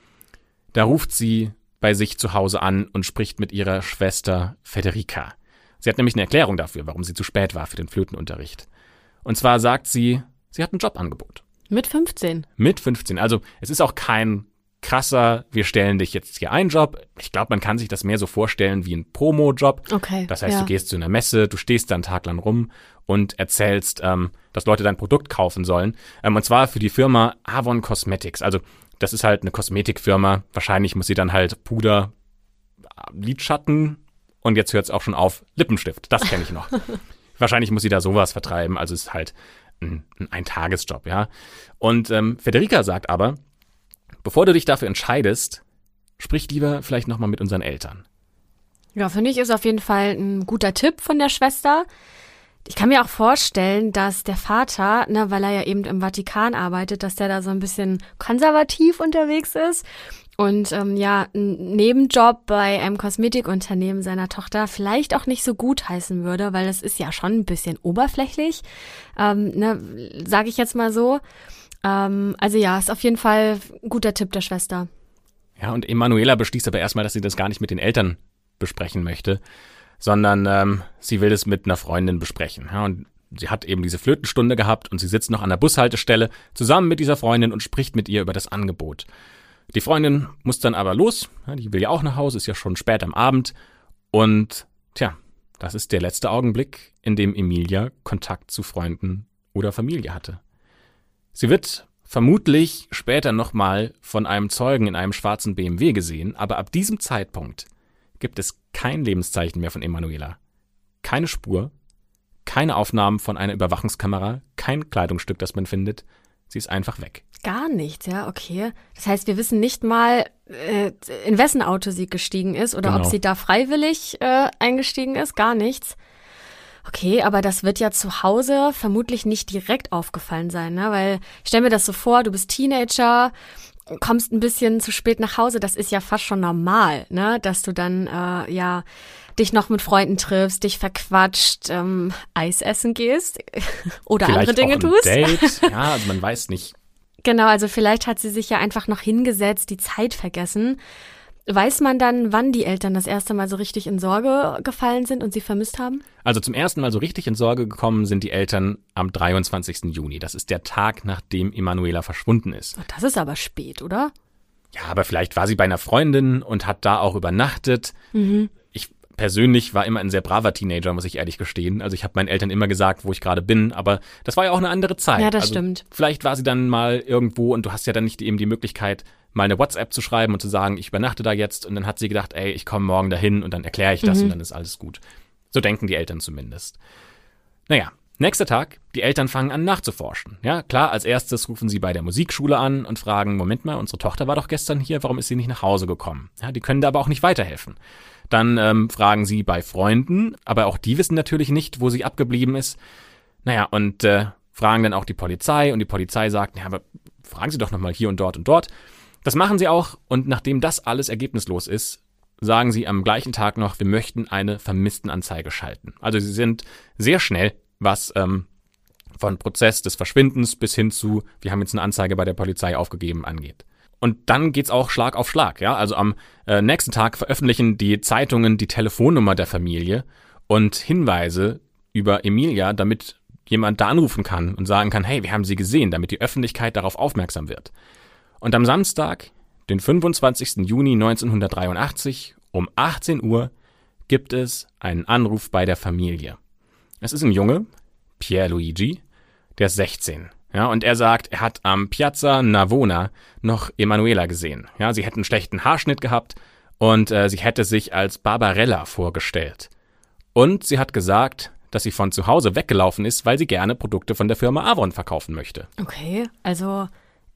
da ruft sie bei sich zu Hause an und spricht mit ihrer Schwester Federica. Sie hat nämlich eine Erklärung dafür, warum sie zu spät war für den Flötenunterricht. Und zwar sagt sie, sie hat ein Jobangebot. Mit 15. Mit 15. Also es ist auch kein krasser, wir stellen dich jetzt hier einen Job. Ich glaube, man kann sich das mehr so vorstellen wie ein Promo-Job. Okay. Das heißt, ja. du gehst zu einer Messe, du stehst da einen Tag lang rum und erzählst, ähm, dass Leute dein Produkt kaufen sollen. Ähm, und zwar für die Firma Avon Cosmetics. Also das ist halt eine Kosmetikfirma. Wahrscheinlich muss sie dann halt Puder, Lidschatten und jetzt hört es auch schon auf, Lippenstift. Das kenne ich noch. Wahrscheinlich muss sie da sowas vertreiben. Also es ist halt ein, ein Tagesjob, ja. Und ähm, Federica sagt aber, bevor du dich dafür entscheidest, sprich lieber vielleicht nochmal mit unseren Eltern. Ja, finde ich, ist auf jeden Fall ein guter Tipp von der Schwester. Ich kann mir auch vorstellen, dass der Vater, ne, weil er ja eben im Vatikan arbeitet, dass der da so ein bisschen konservativ unterwegs ist und ähm, ja, ein Nebenjob bei einem Kosmetikunternehmen seiner Tochter vielleicht auch nicht so gut heißen würde, weil das ist ja schon ein bisschen oberflächlich, ähm, ne, sage ich jetzt mal so. Ähm, also ja, ist auf jeden Fall ein guter Tipp der Schwester. Ja, und Emanuela beschließt aber erstmal, dass sie das gar nicht mit den Eltern besprechen möchte, sondern ähm, sie will es mit einer Freundin besprechen. Ja, und sie hat eben diese Flötenstunde gehabt und sie sitzt noch an der Bushaltestelle zusammen mit dieser Freundin und spricht mit ihr über das Angebot. Die Freundin muss dann aber los, die will ja auch nach Hause, ist ja schon spät am Abend und tja, das ist der letzte Augenblick, in dem Emilia Kontakt zu Freunden oder Familie hatte. Sie wird vermutlich später nochmal von einem Zeugen in einem schwarzen BMW gesehen, aber ab diesem Zeitpunkt gibt es kein Lebenszeichen mehr von Emanuela. Keine Spur, keine Aufnahmen von einer Überwachungskamera, kein Kleidungsstück, das man findet. Sie ist einfach weg. Gar nichts, ja, okay. Das heißt, wir wissen nicht mal, äh, in wessen Auto sie gestiegen ist oder genau. ob sie da freiwillig äh, eingestiegen ist, gar nichts. Okay, aber das wird ja zu Hause vermutlich nicht direkt aufgefallen sein, ne? Weil ich stell mir das so vor, du bist Teenager, kommst ein bisschen zu spät nach Hause, das ist ja fast schon normal, ne? Dass du dann äh, ja dich noch mit Freunden triffst, dich verquatscht, ähm, Eis essen gehst oder Vielleicht andere Dinge auch ein tust. Date. Ja, also man weiß nicht. Genau, also vielleicht hat sie sich ja einfach noch hingesetzt, die Zeit vergessen. Weiß man dann, wann die Eltern das erste Mal so richtig in Sorge gefallen sind und sie vermisst haben? Also zum ersten Mal so richtig in Sorge gekommen sind die Eltern am 23. Juni. Das ist der Tag, nachdem Emanuela verschwunden ist. Das ist aber spät, oder? Ja, aber vielleicht war sie bei einer Freundin und hat da auch übernachtet. Mhm persönlich war immer ein sehr braver Teenager, muss ich ehrlich gestehen. Also ich habe meinen Eltern immer gesagt, wo ich gerade bin, aber das war ja auch eine andere Zeit. Ja, das also stimmt. Vielleicht war sie dann mal irgendwo und du hast ja dann nicht eben die Möglichkeit, mal eine WhatsApp zu schreiben und zu sagen, ich übernachte da jetzt und dann hat sie gedacht, ey, ich komme morgen dahin und dann erkläre ich das Mhm. und dann ist alles gut. So denken die Eltern zumindest. Naja, nächster Tag, die Eltern fangen an nachzuforschen. Ja, klar, als erstes rufen sie bei der Musikschule an und fragen, Moment mal, unsere Tochter war doch gestern hier, warum ist sie nicht nach Hause gekommen? Ja, die können da aber auch nicht weiterhelfen. Dann ähm, fragen sie bei Freunden, aber auch die wissen natürlich nicht, wo sie abgeblieben ist. Naja, und äh, fragen dann auch die Polizei und die Polizei sagt, ja, aber fragen Sie doch nochmal hier und dort und dort. Das machen sie auch und nachdem das alles ergebnislos ist, sagen sie am gleichen Tag noch, wir möchten eine Vermisstenanzeige schalten. Also sie sind sehr schnell, was ähm, von Prozess des Verschwindens bis hin zu, wir haben jetzt eine Anzeige bei der Polizei aufgegeben, angeht. Und dann geht's auch Schlag auf Schlag, ja. Also am äh, nächsten Tag veröffentlichen die Zeitungen die Telefonnummer der Familie und Hinweise über Emilia, damit jemand da anrufen kann und sagen kann, hey, wir haben sie gesehen, damit die Öffentlichkeit darauf aufmerksam wird. Und am Samstag, den 25. Juni 1983 um 18 Uhr gibt es einen Anruf bei der Familie. Es ist ein Junge, Pierre Luigi, der ist 16. Ja, und er sagt, er hat am Piazza Navona noch Emanuela gesehen. Ja, sie hätten einen schlechten Haarschnitt gehabt und äh, sie hätte sich als Barbarella vorgestellt. Und sie hat gesagt, dass sie von zu Hause weggelaufen ist, weil sie gerne Produkte von der Firma Avon verkaufen möchte. Okay, also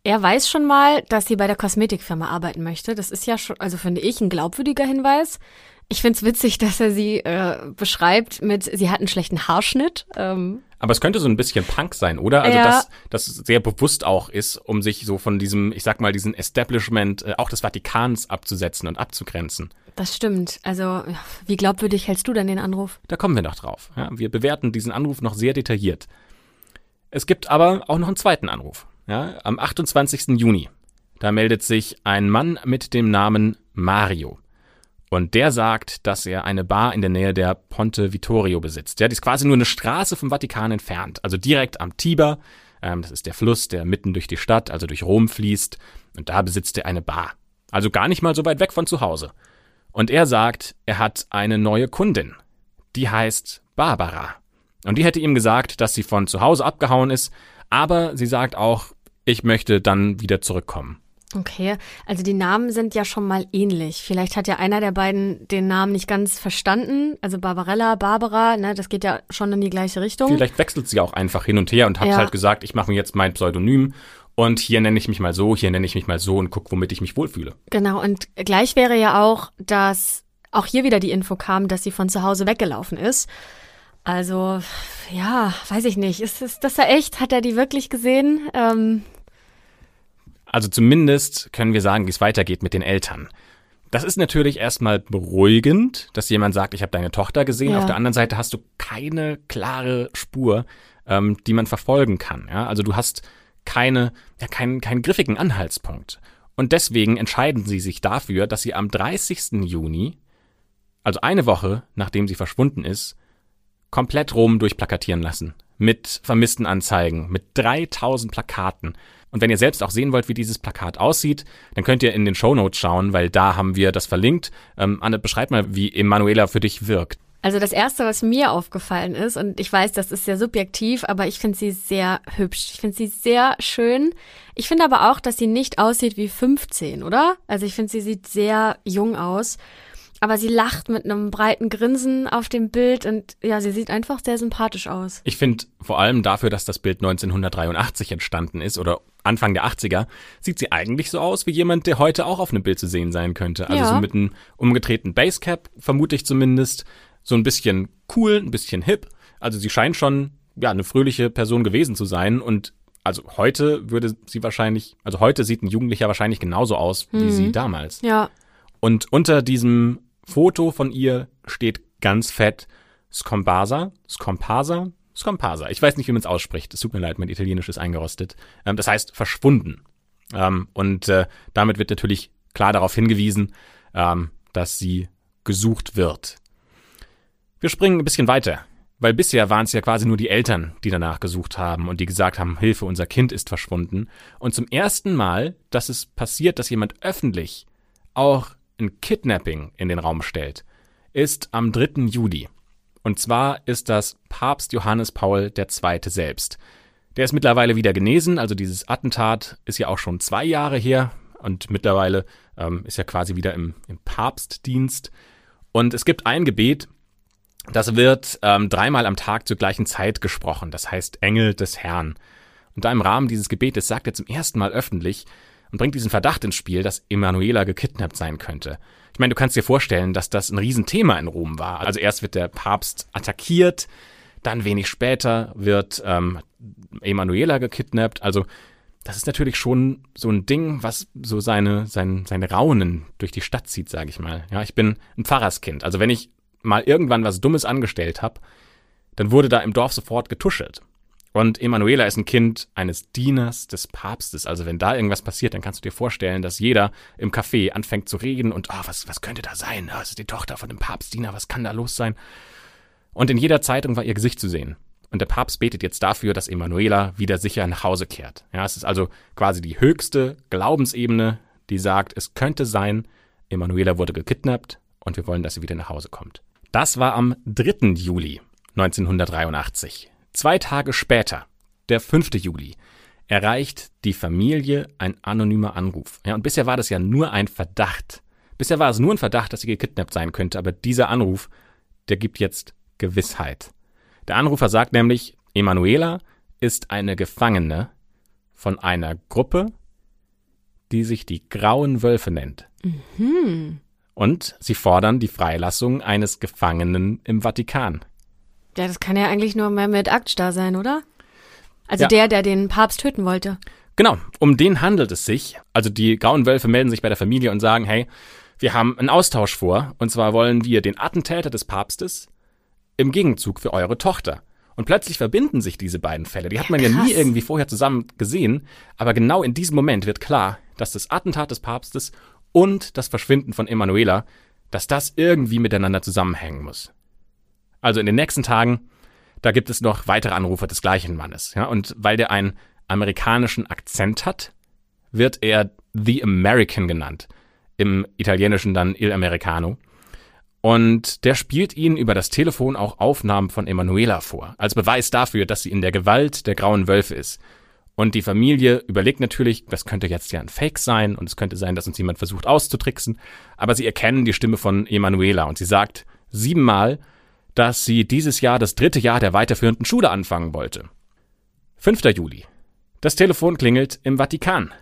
er weiß schon mal, dass sie bei der Kosmetikfirma arbeiten möchte. Das ist ja schon, also finde ich, ein glaubwürdiger Hinweis. Ich finde es witzig, dass er sie äh, beschreibt mit, sie hat einen schlechten Haarschnitt. Ähm, Aber es könnte so ein bisschen Punk sein, oder? Also, Ja. dass das sehr bewusst auch ist, um sich so von diesem, ich sag mal, diesen Establishment äh, auch des Vatikans abzusetzen und abzugrenzen. das stimmt. Also, wie glaubwürdig hältst du denn den Anruf? Da kommen wir noch drauf. Ja, wir bewerten diesen Anruf noch sehr detailliert. Es gibt aber auch noch einen zweiten Anruf. Ja, am 28. Juni. Da meldet sich ein Mann mit dem Namen Mario. Und der sagt, dass er eine Bar in der Nähe der Ponte Vittorio besitzt. Ja, die ist quasi nur eine Straße vom Vatikan entfernt. Also direkt am Tiber. Ähm, das ist der Fluss, der mitten durch die Stadt, also durch Rom fließt. Und da besitzt er eine Bar. Also gar nicht mal so weit weg von zu Hause. Und er sagt, er hat eine neue Kundin. Die heißt Barbara. Und die hätte ihm gesagt, dass sie von zu Hause abgehauen ist, aber sie sagt auch, ich möchte dann wieder zurückkommen. Okay, also die Namen sind ja schon mal ähnlich. Vielleicht hat ja einer der beiden den Namen nicht ganz verstanden. Also Barbarella, Barbara, ne, das geht ja schon in die gleiche Richtung. Vielleicht wechselt sie auch einfach hin und her und hat Ja. halt gesagt, ich mache mir jetzt mein Pseudonym und hier nenne ich mich mal so, hier nenne ich mich mal so und guck, womit ich mich wohlfühle. Genau, und gleich wäre ja auch, dass auch hier wieder die Info kam, dass sie von zu Hause weggelaufen ist. Also, ja, weiß ich nicht. Ist, ist das ja echt? Hat er die wirklich gesehen? Ähm, Also zumindest können wir sagen, wie es weitergeht mit den Eltern. Das ist natürlich erstmal beruhigend, dass jemand sagt, ich habe deine Tochter gesehen. Ja. Auf der anderen Seite hast du keine klare Spur, ähm, die man verfolgen kann. Ja? Also du hast keine, ja, keinen, keinen griffigen Anhaltspunkt. Und deswegen entscheiden sie sich dafür, dass sie am 30. Juni, also eine Woche nachdem sie verschwunden ist, komplett Rom durchplakatieren lassen. Mit vermissten Anzeigen, mit 3000 Plakaten. Und wenn ihr selbst auch sehen wollt, wie dieses Plakat aussieht, dann könnt ihr in den Shownotes schauen, weil da haben wir das verlinkt. Ähm, Anne, beschreib mal, wie Emanuela für dich wirkt. Also das Erste, was mir aufgefallen ist, und ich weiß, das ist sehr subjektiv, aber ich finde sie sehr hübsch. Ich finde sie sehr schön. Ich finde aber auch, dass sie nicht aussieht wie 15, oder? Also ich finde, sie sieht sehr jung aus. Aber sie lacht mit einem breiten Grinsen auf dem Bild und ja, sie sieht einfach sehr sympathisch aus. Ich finde vor allem dafür, dass das Bild 1983 entstanden ist oder Anfang der 80er, sieht sie eigentlich so aus wie jemand, der heute auch auf einem Bild zu sehen sein könnte. Also Ja. so mit einem umgedrehten Basecap, vermute ich zumindest. So ein bisschen cool, ein bisschen hip. Also sie scheint schon ja eine fröhliche Person gewesen zu sein und also heute würde sie wahrscheinlich, also heute sieht ein Jugendlicher wahrscheinlich genauso aus wie sie damals. Ja, Und unter diesem Foto von ihr steht ganz fett Scompasa, Scompasa, Scompasa. Ich weiß nicht, wie man es ausspricht. Es tut mir leid, mein Italienisch ist eingerostet. Ähm, das heißt verschwunden. Ähm, und äh, damit wird natürlich klar darauf hingewiesen, ähm, dass sie gesucht wird. Wir springen ein bisschen weiter, weil bisher waren es ja quasi nur die Eltern, die danach gesucht haben und die gesagt haben, Hilfe, unser Kind ist verschwunden. Und zum ersten Mal, dass es passiert, dass jemand öffentlich auch ein Kidnapping in den Raum stellt, ist am 3. Juli. Und zwar ist das Papst Johannes Paul II. selbst. Der ist mittlerweile wieder genesen, also dieses Attentat ist ja auch schon zwei Jahre her und mittlerweile ähm, ist er quasi wieder im, im Papstdienst. Und es gibt ein Gebet, das wird ähm, dreimal am Tag zur gleichen Zeit gesprochen, das heißt Engel des Herrn. Und da im Rahmen dieses Gebetes sagt er zum ersten Mal öffentlich und bringt diesen Verdacht ins Spiel, dass Emanuela gekidnappt sein könnte. Ich meine, du kannst dir vorstellen, dass das ein Riesenthema in Rom war. Also erst wird der Papst attackiert, dann wenig später wird ähm, Emanuela gekidnappt. Also das ist natürlich schon so ein Ding, was so seine, sein, seine Raunen durch die Stadt zieht, sage ich mal. Ja, ich bin ein Pfarrerskind. Also wenn ich mal irgendwann was Dummes angestellt habe, dann wurde da im Dorf sofort getuschelt. Und Emanuela ist ein Kind eines Dieners des Papstes. Also wenn da irgendwas passiert, dann kannst du dir vorstellen, dass jeder im Café anfängt zu reden und, ah, was, was könnte da sein? Ah, das ist die Tochter von dem Papstdiener, was kann da los sein? Und in jeder Zeitung war ihr Gesicht zu sehen. Und der Papst betet jetzt dafür, dass Emanuela wieder sicher nach Hause kehrt. Ja, es ist also quasi die höchste Glaubensebene, die sagt, es könnte sein, Emanuela wurde gekidnappt und wir wollen, dass sie wieder nach Hause kommt. Das war am 3. Juli 1983. Zwei Tage später, der 5. Juli, erreicht die Familie ein anonymer Anruf. Ja, und bisher war das ja nur ein Verdacht. Bisher war es nur ein Verdacht, dass sie gekidnappt sein könnte, aber dieser Anruf, der gibt jetzt Gewissheit. Der Anrufer sagt nämlich, Emanuela ist eine Gefangene von einer Gruppe, die sich die Grauen Wölfe nennt. Und sie fordern die Freilassung eines Gefangenen im Vatikan. Ja, das kann ja eigentlich nur Mehmet Akçta sein, oder? Also Ja. der, der den Papst töten wollte. Genau, um den handelt es sich. Also die Grauen Wölfe melden sich bei der Familie und sagen, hey, wir haben einen Austausch vor. Und zwar wollen wir den Attentäter des Papstes im Gegenzug für eure Tochter. Und plötzlich verbinden sich diese beiden Fälle. Die hat man ja nie irgendwie vorher zusammen gesehen. Aber genau in diesem Moment wird klar, dass das Attentat des Papstes und das Verschwinden von Emanuela, dass das irgendwie miteinander zusammenhängen muss. Also in den nächsten Tagen, da gibt es noch weitere Anrufe des gleichen Mannes. Ja, und weil der einen amerikanischen Akzent hat, wird er The American genannt. Im Italienischen dann Il Americano. Und der spielt ihnen über das Telefon auch Aufnahmen von Emanuela vor, als Beweis dafür, dass sie in der Gewalt der grauen Wölfe ist. Und die Familie überlegt natürlich, das könnte jetzt ja ein Fake sein und es könnte sein, dass uns jemand versucht auszutricksen, aber sie erkennen die Stimme von Emanuela und sie sagt siebenmal, dass sie dieses Jahr das dritte Jahr der weiterführenden Schule anfangen wollte. 5. Juli. Das Telefon klingelt im Vatikan.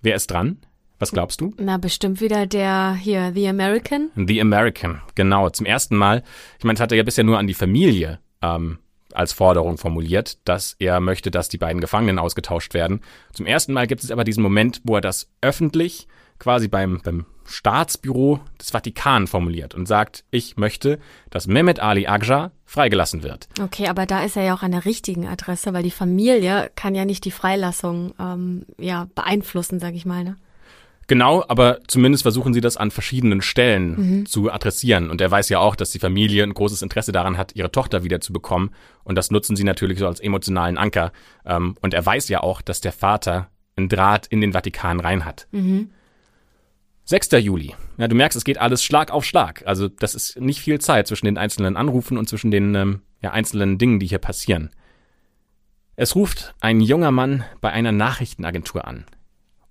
Wer ist dran? Was glaubst du? Na, bestimmt wieder der hier, The American. The American, genau, zum ersten Mal. Ich meine, es hatte ja bisher nur an die Familie ähm, als Forderung formuliert, dass er möchte, dass die beiden Gefangenen ausgetauscht werden. Zum ersten Mal gibt es aber diesen Moment, wo er das öffentlich quasi beim, beim Staatsbüro des Vatikan formuliert und sagt, ich möchte, dass Mehmet Ali Agca freigelassen wird. Okay, aber da ist er ja auch an der richtigen Adresse, weil die Familie kann ja nicht die Freilassung ähm, ja, beeinflussen, sag ich mal. Ne? Genau, aber zumindest versuchen sie das an verschiedenen Stellen Mhm. zu adressieren. Und er weiß ja auch, dass die Familie ein großes Interesse daran hat, ihre Tochter wieder zu bekommen. Und das nutzen sie natürlich so als emotionalen Anker. Ähm, Und er weiß ja auch, dass der Vater einen Draht in den Vatikan rein hat. 6. Juli. Ja, du merkst, es geht alles Schlag auf Schlag. Also das ist nicht viel Zeit zwischen den einzelnen Anrufen und zwischen den ähm, ja, einzelnen Dingen, die hier passieren. Es ruft ein junger Mann bei einer Nachrichtenagentur an.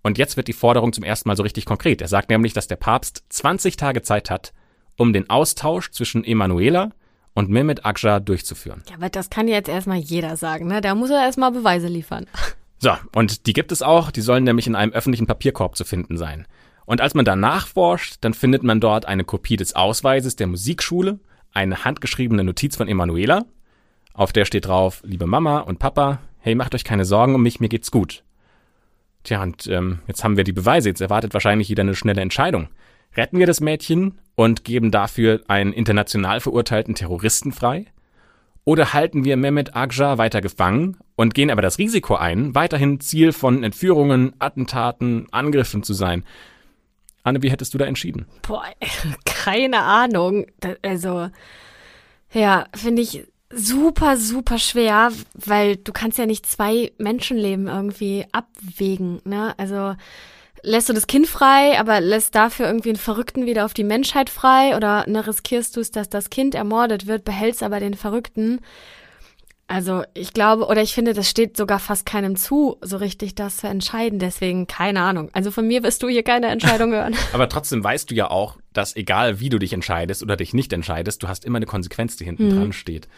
Und jetzt wird die Forderung zum ersten Mal so richtig konkret. Er sagt nämlich, dass der Papst 20 Tage Zeit hat, um den Austausch zwischen Emanuela und Mehmet Agca durchzuführen. Ja, aber das kann jetzt erstmal jeder sagen, ne? Da muss er erstmal Beweise liefern. So, und die gibt es auch, die sollen nämlich in einem öffentlichen Papierkorb zu finden sein. Und als man da nachforscht, dann findet man dort eine Kopie des Ausweises der Musikschule, eine handgeschriebene Notiz von Emanuela, auf der steht drauf, liebe Mama und Papa, hey, macht euch keine Sorgen um mich, mir geht's gut. Tja, und ähm, jetzt haben wir die Beweise, jetzt erwartet wahrscheinlich jeder eine schnelle Entscheidung. Retten wir das Mädchen und geben dafür einen international verurteilten Terroristen frei? Oder halten wir Mehmet Agca weiter gefangen und gehen aber das Risiko ein, weiterhin Ziel von Entführungen, Attentaten, Angriffen zu sein? Anne, wie hättest du da entschieden? Boah, keine Ahnung. Also, ja, finde ich super, super schwer, weil du kannst ja nicht zwei Menschenleben irgendwie abwägen, ne? Also, lässt du das Kind frei, aber lässt dafür irgendwie einen Verrückten wieder auf die Menschheit frei oder ne, riskierst du es, dass das Kind ermordet wird, behältst aber den Verrückten. Also ich glaube, oder ich finde, das steht sogar fast keinem zu, so richtig das zu entscheiden. Deswegen keine Ahnung. Also von mir wirst du hier keine Entscheidung hören. Aber trotzdem weißt du ja auch, dass egal wie du dich entscheidest oder dich nicht entscheidest, du hast immer eine Konsequenz, die hinten dran steht.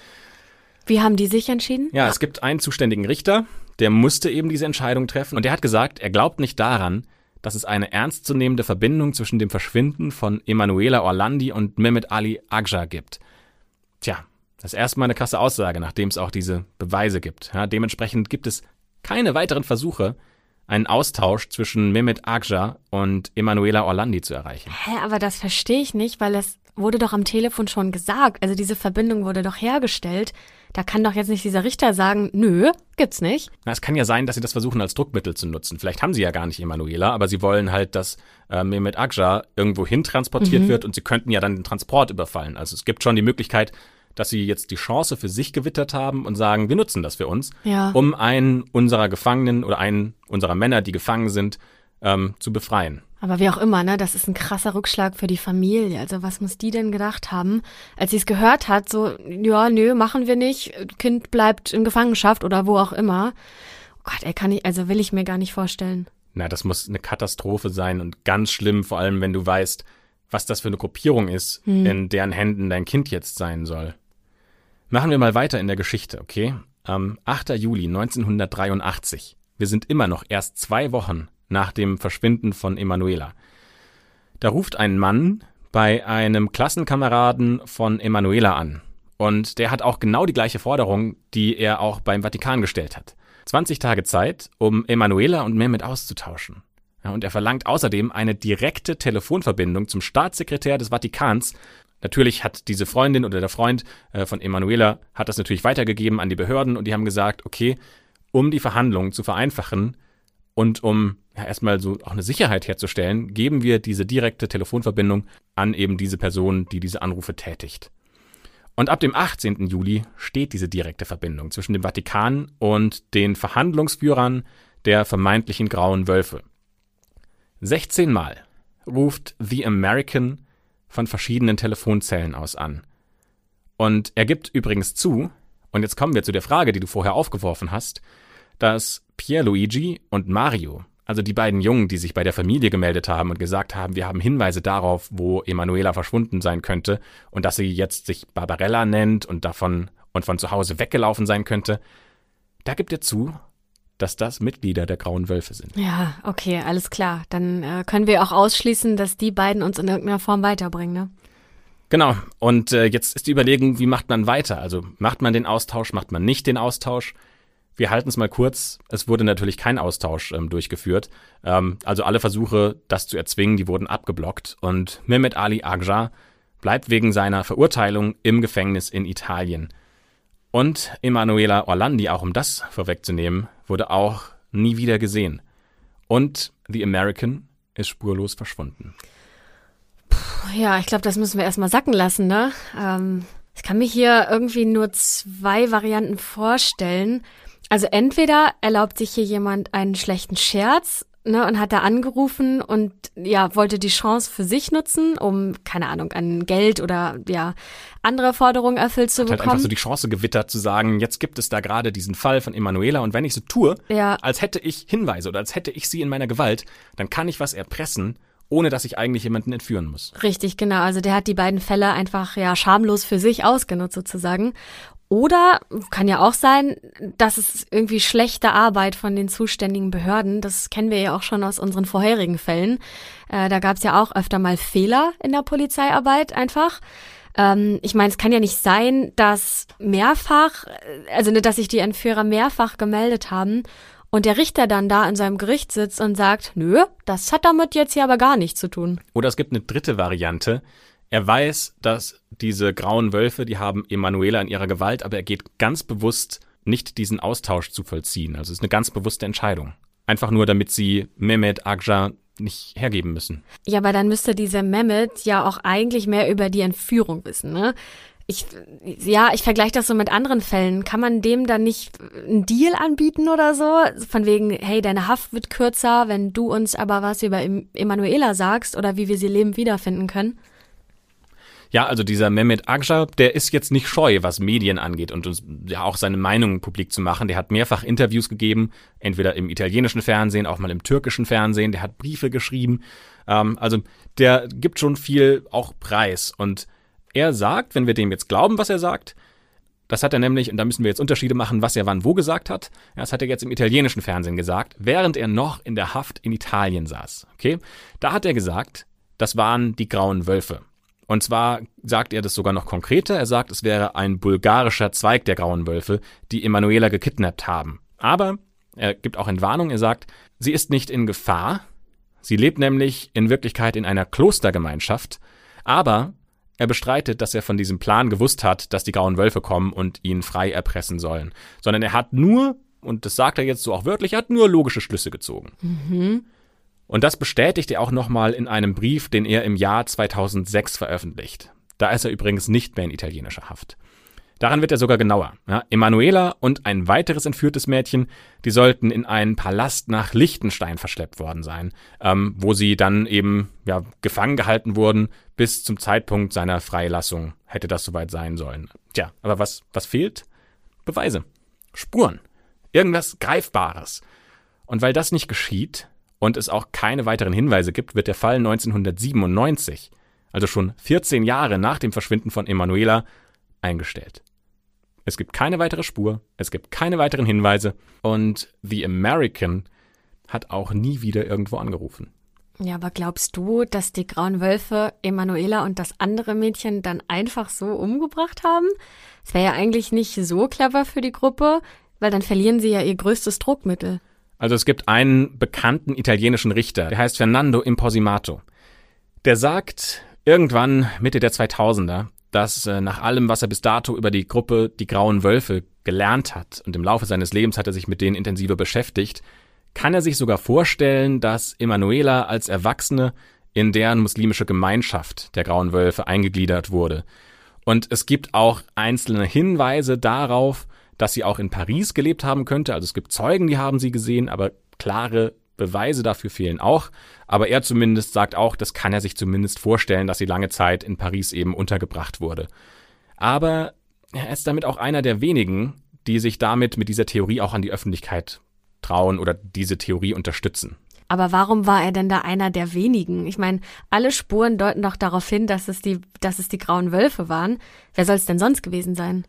Wie haben die sich entschieden? Ja, es gibt einen zuständigen Richter, der musste eben diese Entscheidung treffen und der hat gesagt, er glaubt nicht daran, dass es eine ernstzunehmende Verbindung zwischen dem Verschwinden von Emanuela Orlandi und Mehmet Ali Agca gibt. Tja, das ist erstmal eine krasse Aussage, nachdem es auch diese Beweise gibt. Ja, dementsprechend gibt es keine weiteren Versuche, einen Austausch zwischen Mehmet Agca und Emanuela Orlandi zu erreichen. Hä, aber das verstehe ich nicht, weil es wurde doch am Telefon schon gesagt. Also diese Verbindung wurde doch hergestellt. Da kann doch jetzt nicht dieser Richter sagen, nö, gibt's nicht. Na, es kann ja sein, dass sie das versuchen als Druckmittel zu nutzen. Vielleicht haben sie ja gar nicht Emanuela, aber sie wollen halt, dass äh, Mehmet Agca irgendwo hin transportiert wird und sie könnten ja dann den Transport überfallen. Also es gibt schon die Möglichkeit, dass sie jetzt die Chance für sich gewittert haben und sagen, wir nutzen das für uns, Ja. um einen unserer Gefangenen oder einen unserer Männer, die gefangen sind, ähm, zu befreien. Aber wie auch immer, ne, das ist ein krasser Rückschlag für die Familie. Also was muss die denn gedacht haben, als sie es gehört hat, so, ja, nö, machen wir nicht, Kind bleibt in Gefangenschaft oder wo auch immer. Oh Gott, ey, kann ich, also will ich mir gar nicht vorstellen. Na, das muss eine Katastrophe sein und ganz schlimm, vor allem wenn du weißt, was das für eine Gruppierung ist, in deren Händen dein Kind jetzt sein soll. Machen wir mal weiter in der Geschichte, okay? Am 8. Juli 1983. Wir sind immer noch erst zwei Wochen nach dem Verschwinden von Emanuela. Da ruft ein Mann bei einem Klassenkameraden von Emanuela an. Und der hat auch genau die gleiche Forderung, die er auch beim Vatikan gestellt hat. 20 Tage Zeit, um Emanuela und Mehmet auszutauschen. Ja, und er verlangt außerdem eine direkte Telefonverbindung zum Staatssekretär des Vatikans. Natürlich hat diese Freundin oder der Freund äh, von Emanuela hat das natürlich weitergegeben an die Behörden und die haben gesagt, okay, um die Verhandlungen zu vereinfachen und um ja, erstmal so auch eine Sicherheit herzustellen, geben wir diese direkte Telefonverbindung an eben diese Person, die diese Anrufe tätigt. Und ab dem 18. Juli steht diese direkte Verbindung zwischen dem Vatikan und den Verhandlungsführern der vermeintlichen grauen Wölfe. 16 Mal ruft The American von verschiedenen Telefonzellen aus an. Und er gibt übrigens zu, und jetzt kommen wir zu der Frage, die du vorher aufgeworfen hast, dass Pierluigi und Mario, also die beiden Jungen, die sich bei der Familie gemeldet haben und gesagt haben, wir haben Hinweise darauf, wo Emanuela verschwunden sein könnte und dass sie jetzt sich Barbarella nennt und davon und von zu Hause weggelaufen sein könnte, da gibt er zu, dass das Mitglieder der Grauen Wölfe sind. Ja, okay, alles klar. Dann äh, können wir auch ausschließen, dass die beiden uns in irgendeiner Form weiterbringen, ne? Genau. Und äh, jetzt ist die Überlegung, wie macht man weiter? Also macht man den Austausch, macht man nicht den Austausch? Wir halten es mal kurz. Es wurde natürlich kein Austausch ähm, durchgeführt. Ähm, also alle Versuche, das zu erzwingen, die wurden abgeblockt. Und Mehmet Ali Agca bleibt wegen seiner Verurteilung im Gefängnis in Italien. Und Emanuela Orlandi, auch um das vorwegzunehmen, wurde auch nie wieder gesehen. Und The American ist spurlos verschwunden. Ja, ich glaube, das müssen wir erstmal sacken lassen, ne? Ähm, ich kann mir hier irgendwie nur zwei Varianten vorstellen. Also entweder erlaubt sich hier jemand einen schlechten Scherz ne, und hat da angerufen und ja, wollte die Chance für sich nutzen, um, keine Ahnung, an Geld oder ja, andere Forderungen erfüllt zu hat bekommen. Halt einfach so die Chance gewittert zu sagen, jetzt gibt es da gerade diesen Fall von Emanuela und wenn ich so tue, Ja. als hätte ich Hinweise oder als hätte ich sie in meiner Gewalt, dann kann ich was erpressen, ohne dass ich eigentlich jemanden entführen muss. Richtig, genau. Also der hat die beiden Fälle einfach ja schamlos für sich ausgenutzt sozusagen. Oder kann ja auch sein, dass es irgendwie schlechte Arbeit von den zuständigen Behörden, das kennen wir ja auch schon aus unseren vorherigen Fällen. Äh, da gab es ja auch öfter mal Fehler in der Polizeiarbeit einfach. Ähm, ich meine, es kann ja nicht sein, dass mehrfach, also dass sich die Entführer mehrfach gemeldet haben und der Richter dann da in seinem Gericht sitzt und sagt, nö, das hat damit jetzt hier aber gar nichts zu tun. Oder es gibt eine dritte Variante. Er weiß, dass diese grauen Wölfe, die haben Emanuela in ihrer Gewalt, aber er geht ganz bewusst nicht diesen Austausch zu vollziehen. Also es ist eine ganz bewusste Entscheidung. Einfach nur, damit sie Mehmet Agca nicht hergeben müssen. Ja, aber dann müsste dieser Mehmet ja auch eigentlich mehr über die Entführung wissen, ne? Ich, ja, ich vergleiche das so mit anderen Fällen. Kann man dem dann nicht einen Deal anbieten oder so? Von wegen, hey, deine Haft wird kürzer, wenn du uns aber was über Em- Emanuela sagst oder wie wir sie lebend wiederfinden können? Ja, also dieser Mehmet Agca, der ist jetzt nicht scheu, was Medien angeht und uns ja auch seine Meinung publik zu machen. Der hat mehrfach Interviews gegeben, entweder im italienischen Fernsehen, auch mal im türkischen Fernsehen. Der hat Briefe geschrieben. Ähm, also der gibt schon viel auch preis. Und er sagt, wenn wir dem jetzt glauben, was er sagt, das hat er nämlich, und da müssen wir jetzt Unterschiede machen, was er wann wo gesagt hat. Das hat er jetzt im italienischen Fernsehen gesagt, während er noch in der Haft in Italien saß. Okay? Da hat er gesagt, das waren die grauen Wölfe. Und zwar sagt er das sogar noch konkreter. Er sagt, es wäre ein bulgarischer Zweig der Grauen Wölfe, die Emanuela gekidnappt haben. Aber er gibt auch Entwarnung. Er sagt, sie ist nicht in Gefahr. Sie lebt nämlich in Wirklichkeit in einer Klostergemeinschaft. Aber er bestreitet, dass er von diesem Plan gewusst hat, dass die Grauen Wölfe kommen und ihn frei erpressen sollen. Sondern er hat nur, und das sagt er jetzt so auch wörtlich, er hat nur logische Schlüsse gezogen. Und das bestätigt er auch nochmal in einem Brief, den er im Jahr 2006 veröffentlicht. Da ist er übrigens nicht mehr in italienischer Haft. Daran wird er sogar genauer. Ja, Emanuela und ein weiteres entführtes Mädchen, die sollten in einen Palast nach Liechtenstein verschleppt worden sein, ähm, wo sie dann eben ja, gefangen gehalten wurden, bis zum Zeitpunkt seiner Freilassung hätte das soweit sein sollen. Tja, aber was, was fehlt? Beweise. Spuren. Irgendwas Greifbares. Und weil das nicht geschieht und es auch keine weiteren Hinweise gibt, wird der Fall 1997, also schon 14 Jahre nach dem Verschwinden von Emanuela, eingestellt. Es gibt keine weitere Spur, es gibt keine weiteren Hinweise und The American hat auch nie wieder irgendwo angerufen. Ja, aber glaubst du, dass die Grauen Wölfe Emanuela und das andere Mädchen dann einfach so umgebracht haben? Das wäre ja eigentlich nicht so clever für die Gruppe, weil dann verlieren sie ja ihr größtes Druckmittel. Also es gibt einen bekannten italienischen Richter, der heißt Fernando Imposimato. Der sagt irgendwann Mitte der 2000er, dass äh, nach allem, was er bis dato über die Gruppe Die Grauen Wölfe gelernt hat und im Laufe seines Lebens hat er sich mit denen intensiver beschäftigt, kann er sich sogar vorstellen, dass Emanuela als Erwachsene in deren muslimische Gemeinschaft der Grauen Wölfe eingegliedert wurde. Und es gibt auch einzelne Hinweise darauf, dass sie auch in Paris gelebt haben könnte. Also es gibt Zeugen, die haben sie gesehen, aber klare Beweise dafür fehlen auch. Aber er zumindest sagt auch, das kann er sich zumindest vorstellen, dass sie lange Zeit in Paris eben untergebracht wurde. Aber er ist damit auch einer der wenigen, die sich damit mit dieser Theorie auch an die Öffentlichkeit trauen oder diese Theorie unterstützen. Aber warum war er denn da einer der wenigen? Ich meine, alle Spuren deuten doch darauf hin, dass es die, dass es die grauen Wölfe waren. Wer soll es denn sonst gewesen sein?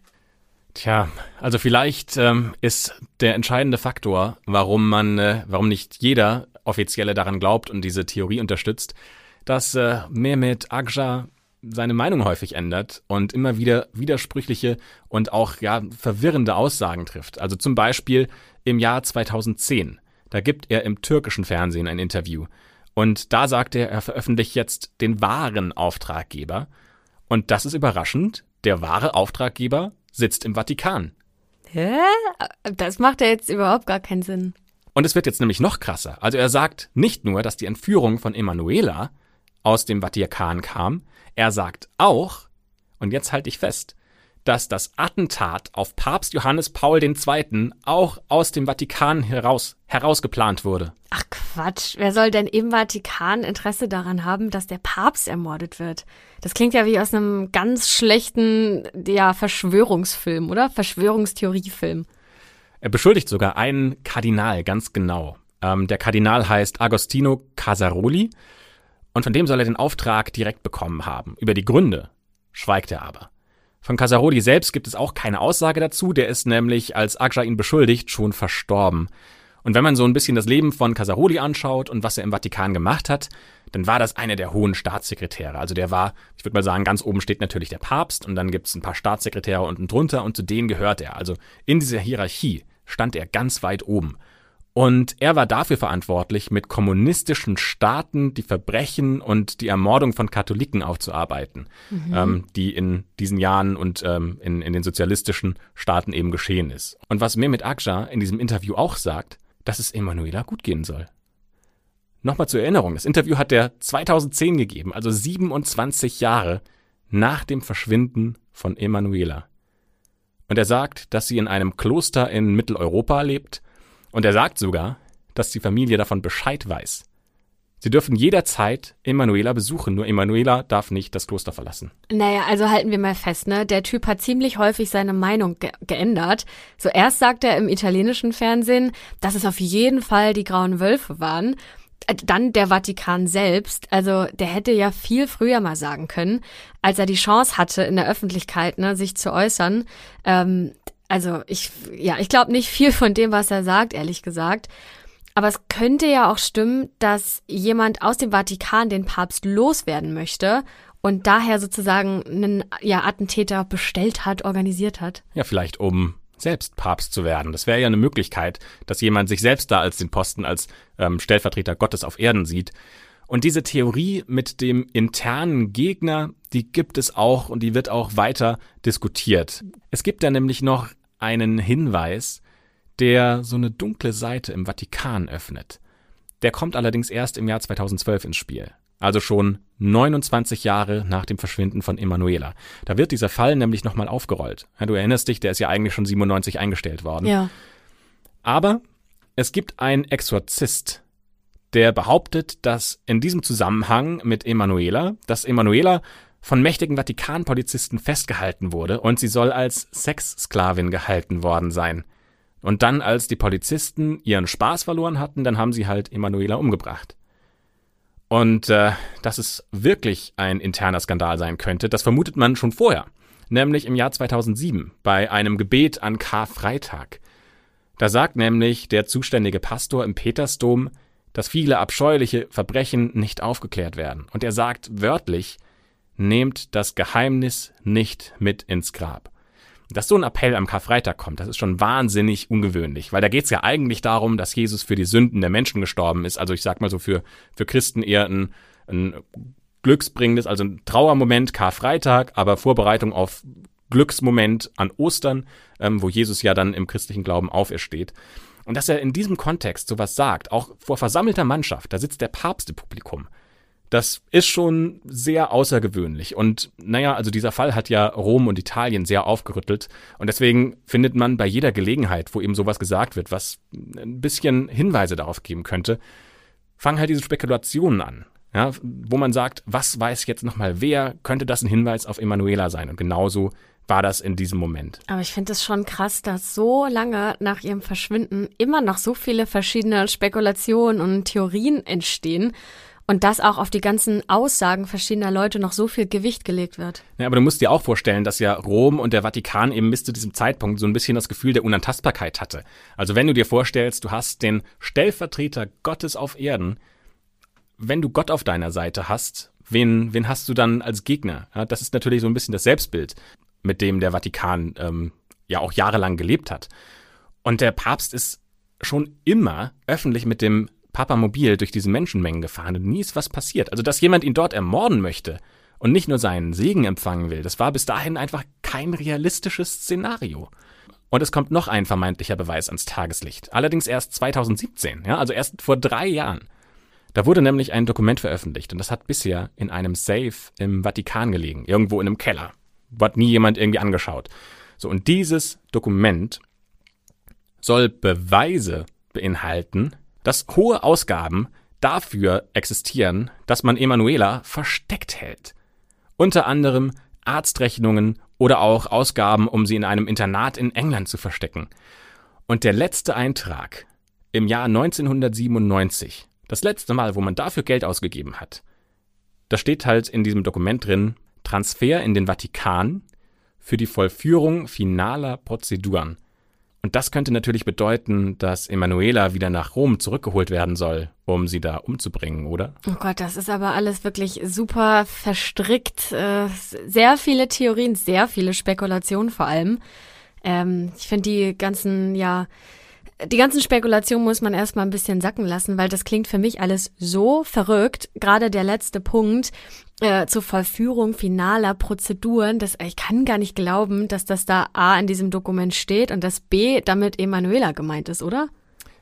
Tja, also vielleicht ähm, ist der entscheidende Faktor, warum man, äh, warum nicht jeder Offizielle daran glaubt und diese Theorie unterstützt, dass äh, Mehmet Agca seine Meinung häufig ändert und immer wieder widersprüchliche und auch ja verwirrende Aussagen trifft. Also zum Beispiel im Jahr 2010. Da gibt er im türkischen Fernsehen ein Interview. Und da sagt er, er veröffentlicht jetzt den wahren Auftraggeber. Und das ist überraschend. Der wahre Auftraggeber sitzt im Vatikan. Hä? Das macht ja jetzt überhaupt gar keinen Sinn. Und es wird jetzt nämlich noch krasser. Also er sagt nicht nur, dass die Entführung von Emanuela aus dem Vatikan kam, er sagt auch, und jetzt halte ich fest, dass das Attentat auf Papst Johannes Paul II. auch aus dem Vatikan heraus, herausgeplant wurde. Ach Quatsch, wer soll denn im Vatikan Interesse daran haben, dass der Papst ermordet wird? Das klingt ja wie aus einem ganz schlechten, ja, Verschwörungsfilm, oder? Verschwörungstheoriefilm. Er beschuldigt sogar einen Kardinal ganz genau. Ähm, der Kardinal heißt Agostino Casaroli und von dem soll er den Auftrag direkt bekommen haben. Über die Gründe schweigt er aber. Von Casaroli selbst gibt es auch keine Aussage dazu, der ist nämlich, als Agja ihn beschuldigt, schon verstorben. Und wenn man so ein bisschen das Leben von Casaroli anschaut und was er im Vatikan gemacht hat, dann war das einer der hohen Staatssekretäre. Also der war, ich würde mal sagen, ganz oben steht natürlich der Papst und dann gibt es ein paar Staatssekretäre unten drunter und zu denen gehört er. Also in dieser Hierarchie stand er ganz weit oben. Und er war dafür verantwortlich, mit kommunistischen Staaten die Verbrechen und die Ermordung von Katholiken aufzuarbeiten, mhm. ähm, die in diesen Jahren und ähm, in, in den sozialistischen Staaten eben geschehen ist. Und was Mehmet Akja in diesem Interview auch sagt, dass es Emanuela gut gehen soll. Nochmal zur Erinnerung, das Interview hat er 2010 gegeben, also 27 Jahre nach dem Verschwinden von Emanuela. Und er sagt, dass sie in einem Kloster in Mitteleuropa lebt und er sagt sogar, dass die Familie davon Bescheid weiß. Sie dürfen jederzeit Emanuela besuchen, nur Emanuela darf nicht das Kloster verlassen. Naja, also halten wir mal fest, ne? Der Typ hat ziemlich häufig seine Meinung ge geändert. So erst sagt er im italienischen Fernsehen, dass es auf jeden Fall die grauen Wölfe waren. Äh, dann der Vatikan selbst, also der hätte ja viel früher mal sagen können, als er die Chance hatte, in der Öffentlichkeit ne, sich zu äußern. Ähm, also ich, ja, ich glaube nicht viel von dem, was er sagt, ehrlich gesagt. Aber es könnte ja auch stimmen, dass jemand aus dem Vatikan den Papst loswerden möchte und daher sozusagen einen ja, Attentäter bestellt hat, organisiert hat. Ja, vielleicht um selbst Papst zu werden. Das wäre ja eine Möglichkeit, dass jemand sich selbst da als den Posten als ähm, Stellvertreter Gottes auf Erden sieht. Und diese Theorie mit dem internen Gegner, die gibt es auch und die wird auch weiter diskutiert. Es gibt da nämlich noch einen Hinweis, der so eine dunkle Seite im Vatikan öffnet. Der kommt allerdings erst im Jahr 2012 ins Spiel. Also schon 29 Jahre nach dem Verschwinden von Emanuela. Da wird dieser Fall nämlich nochmal aufgerollt. Du erinnerst dich, der ist ja eigentlich schon 97 eingestellt worden. Ja. Aber es gibt einen Exorzist, der behauptet, dass in diesem Zusammenhang mit Emanuela, dass Emanuela von mächtigen Vatikanpolizisten festgehalten wurde und sie soll als Sexsklavin gehalten worden sein. Und dann, als die Polizisten ihren Spaß verloren hatten, dann haben sie halt Emanuela umgebracht. Und äh, dass es wirklich ein interner Skandal sein könnte, das vermutet man schon vorher, nämlich im Jahr 2007 bei einem Gebet an Karfreitag. Da sagt nämlich der zuständige Pastor im Petersdom, dass viele abscheuliche Verbrechen nicht aufgeklärt werden. Und er sagt wörtlich, nehmt das Geheimnis nicht mit ins Grab. Dass so ein Appell am Karfreitag kommt, das ist schon wahnsinnig ungewöhnlich, weil da geht es ja eigentlich darum, dass Jesus für die Sünden der Menschen gestorben ist. Also ich sag mal so für, für Christen eher ein, ein glücksbringendes, also ein Trauermoment Karfreitag, aber Vorbereitung auf Glücksmoment an Ostern, ähm, wo Jesus ja dann im christlichen Glauben aufersteht. Und dass er in diesem Kontext sowas sagt, auch vor versammelter Mannschaft, da sitzt der Papst im Publikum. Das ist schon sehr außergewöhnlich. Und naja, also dieser Fall hat ja Rom und Italien sehr aufgerüttelt. Und deswegen findet man bei jeder Gelegenheit, wo eben sowas gesagt wird, was ein bisschen Hinweise darauf geben könnte, fangen halt diese Spekulationen an. Ja, wo man sagt, was weiß jetzt nochmal wer, könnte das ein Hinweis auf Emanuela sein? Und genauso war das in diesem Moment. Aber ich finde es schon krass, dass so lange nach ihrem Verschwinden immer noch so viele verschiedene Spekulationen und Theorien entstehen. Und dass auch auf die ganzen Aussagen verschiedener Leute noch so viel Gewicht gelegt wird. Ja, aber du musst dir auch vorstellen, dass ja Rom und der Vatikan eben bis zu diesem Zeitpunkt so ein bisschen das Gefühl der Unantastbarkeit hatte. Also wenn du dir vorstellst, du hast den Stellvertreter Gottes auf Erden, wenn du Gott auf deiner Seite hast, wen, wen hast du dann als Gegner? Ja, das ist natürlich so ein bisschen das Selbstbild, mit dem der Vatikan ähm, ja auch jahrelang gelebt hat. Und der Papst ist schon immer öffentlich mit dem Papamobil durch diese Menschenmengen gefahren und nie ist was passiert. Also, dass jemand ihn dort ermorden möchte und nicht nur seinen Segen empfangen will, das war bis dahin einfach kein realistisches Szenario. Und es kommt noch ein vermeintlicher Beweis ans Tageslicht. Allerdings erst 2017, ja, also erst vor drei Jahren. Da wurde nämlich ein Dokument veröffentlicht und das hat bisher in einem Safe im Vatikan gelegen, irgendwo in einem Keller. Hat nie jemand irgendwie angeschaut. So, und dieses Dokument soll Beweise beinhalten, dass hohe Ausgaben dafür existieren, dass man Emanuela versteckt hält. Unter anderem Arztrechnungen oder auch Ausgaben, um sie in einem Internat in England zu verstecken. Und der letzte Eintrag im Jahr 1997, das letzte Mal, wo man dafür Geld ausgegeben hat, da steht halt in diesem Dokument drin, Transfer in den Vatikan für die Vollführung finaler Prozeduren. Und das könnte natürlich bedeuten, dass Emanuela wieder nach Rom zurückgeholt werden soll, um sie da umzubringen, oder? Oh Gott, das ist aber alles wirklich super verstrickt. Äh, sehr viele Theorien, sehr viele Spekulationen vor allem. Ähm, ich finde die ganzen, ja, die ganzen Spekulationen muss man erstmal ein bisschen sacken lassen, weil das klingt für mich alles so verrückt. Gerade der letzte Punkt äh, zur Vollführung finaler Prozeduren. Das, ich kann gar nicht glauben, dass das da A in diesem Dokument steht und dass B damit Emanuela gemeint ist, oder?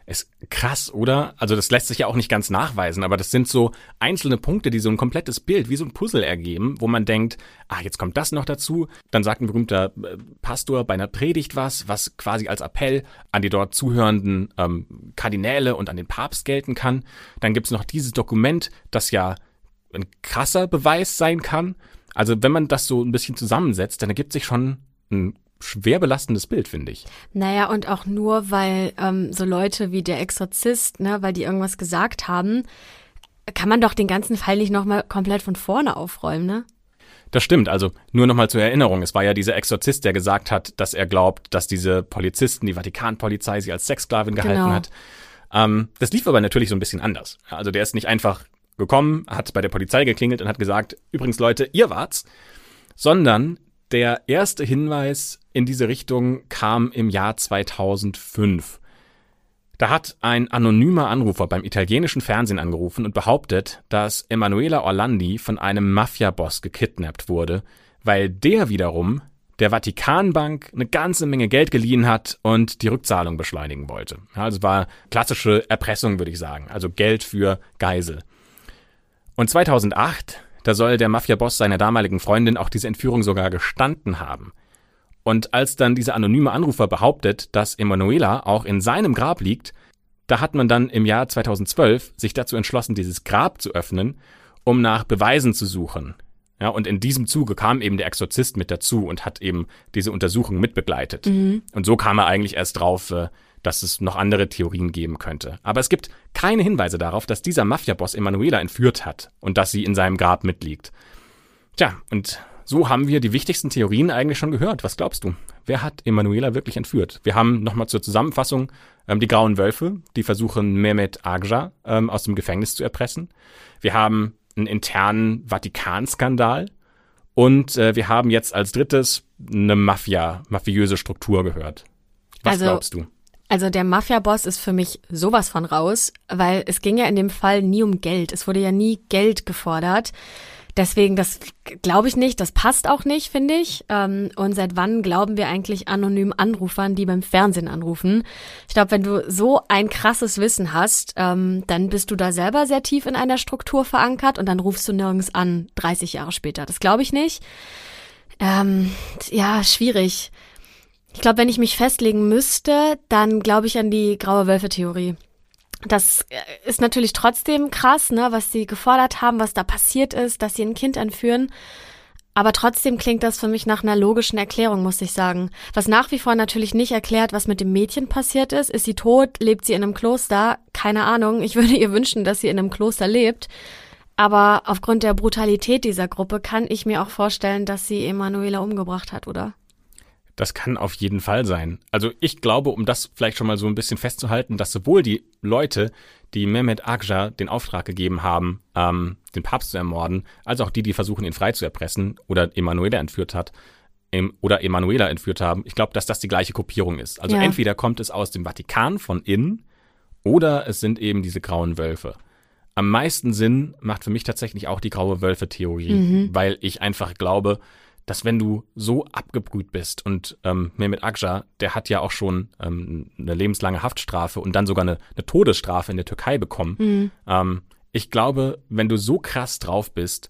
Ist krass, oder? Also das lässt sich ja auch nicht ganz nachweisen, aber das sind so einzelne Punkte, die so ein komplettes Bild, wie so ein Puzzle ergeben, wo man denkt, ah, jetzt kommt das noch dazu. Dann sagt ein berühmter äh, Pastor bei einer Predigt was, was quasi als Appell an die dort zuhörenden ähm, Kardinäle und an den Papst gelten kann. Dann gibt's noch dieses Dokument, das ja ein krasser Beweis sein kann. Also wenn man das so ein bisschen zusammensetzt, dann ergibt sich schon ein schwer belastendes Bild, finde ich. Naja, und auch nur, weil ähm, so Leute wie der Exorzist, ne, weil die irgendwas gesagt haben, kann man doch den ganzen Fall nicht nochmal komplett von vorne aufräumen, ne? Das stimmt, also nur nochmal zur Erinnerung, es war ja dieser Exorzist, der gesagt hat, dass er glaubt, dass diese Polizisten, die Vatikanpolizei, sie als Sexsklavin gehalten genau. hat. Ähm, das lief aber natürlich so ein bisschen anders. Also der ist nicht einfach gekommen, hat bei der Polizei geklingelt und hat gesagt, übrigens Leute, ihr wart's, sondern der erste Hinweis in diese Richtung kam im Jahr 2005. Da hat ein anonymer Anrufer beim italienischen Fernsehen angerufen und behauptet, dass Emanuela Orlandi von einem Mafia-Boss gekidnappt wurde, weil der wiederum der Vatikanbank eine ganze Menge Geld geliehen hat und die Rückzahlung beschleunigen wollte. Also war klassische Erpressung, würde ich sagen. Also Geld für Geisel. Und 2008 da soll der Mafia-Boss seiner damaligen Freundin auch diese Entführung sogar gestanden haben. Und als dann dieser anonyme Anrufer behauptet, dass Emanuela auch in seinem Grab liegt, da hat man dann im Jahr 2012 sich dazu entschlossen, dieses Grab zu öffnen, um nach Beweisen zu suchen. Ja, und in diesem Zuge kam eben der Exorzist mit dazu und hat eben diese Untersuchung mitbegleitet. Mhm. Und so kam er eigentlich erst drauf, äh, dass es noch andere Theorien geben könnte. Aber es gibt keine Hinweise darauf, dass dieser Mafia-Boss Emanuela entführt hat und dass sie in seinem Grab mitliegt. Tja, und so haben wir die wichtigsten Theorien eigentlich schon gehört. Was glaubst du? Wer hat Emanuela wirklich entführt? Wir haben nochmal zur Zusammenfassung ähm, die Grauen Wölfe, die versuchen, Mehmet Agja ähm, aus dem Gefängnis zu erpressen. Wir haben einen internen Vatikanskandal. Und äh, wir haben jetzt als drittes eine Mafia, mafiöse Struktur gehört. Was also, glaubst du? Also der Mafia-Boss ist für mich sowas von raus, weil es ging ja in dem Fall nie um Geld. Es wurde ja nie Geld gefordert. Deswegen, das glaube ich nicht, das passt auch nicht, finde ich. Ähm, und seit wann glauben wir eigentlich anonymen Anrufern, die beim Fernsehen anrufen? Ich glaube, wenn du so ein krasses Wissen hast, ähm, dann bist du da selber sehr tief in einer Struktur verankert und dann rufst du nirgends an, 30 Jahre später. Das glaube ich nicht. Ähm, ja, schwierig. Ich glaube, wenn ich mich festlegen müsste, dann glaube ich an die graue Wölfe-Theorie. Das äh, ist natürlich trotzdem krass, ne, was sie gefordert haben, was da passiert ist, dass sie ein Kind entführen. Aber trotzdem klingt das für mich nach einer logischen Erklärung, muss ich sagen. Was nach wie vor natürlich nicht erklärt, was mit dem Mädchen passiert ist. Ist sie tot? Lebt sie in einem Kloster? Keine Ahnung. Ich würde ihr wünschen, dass sie in einem Kloster lebt. Aber aufgrund der Brutalität dieser Gruppe kann ich mir auch vorstellen, dass sie Emanuela umgebracht hat, oder? Das kann auf jeden Fall sein. Also ich glaube, um das vielleicht schon mal so ein bisschen festzuhalten, dass sowohl die Leute, die Mehmet Akja den Auftrag gegeben haben, ähm, den Papst zu ermorden, als auch die, die versuchen, ihn frei zu erpressen oder Emanuela entführt hat, em, oder Emanuela entführt haben, ich glaube, dass das die gleiche Kopierung ist. Also Ja. entweder kommt es aus dem Vatikan von innen oder es sind eben diese grauen Wölfe. Am meisten Sinn macht für mich tatsächlich auch die graue Wölfe-Theorie, weil ich einfach glaube, dass wenn du so abgebrüht bist und ähm, Mehmet Akja, der hat ja auch schon ähm, eine lebenslange Haftstrafe und dann sogar eine, eine Todesstrafe in der Türkei bekommen. Ähm, ich glaube, wenn du so krass drauf bist,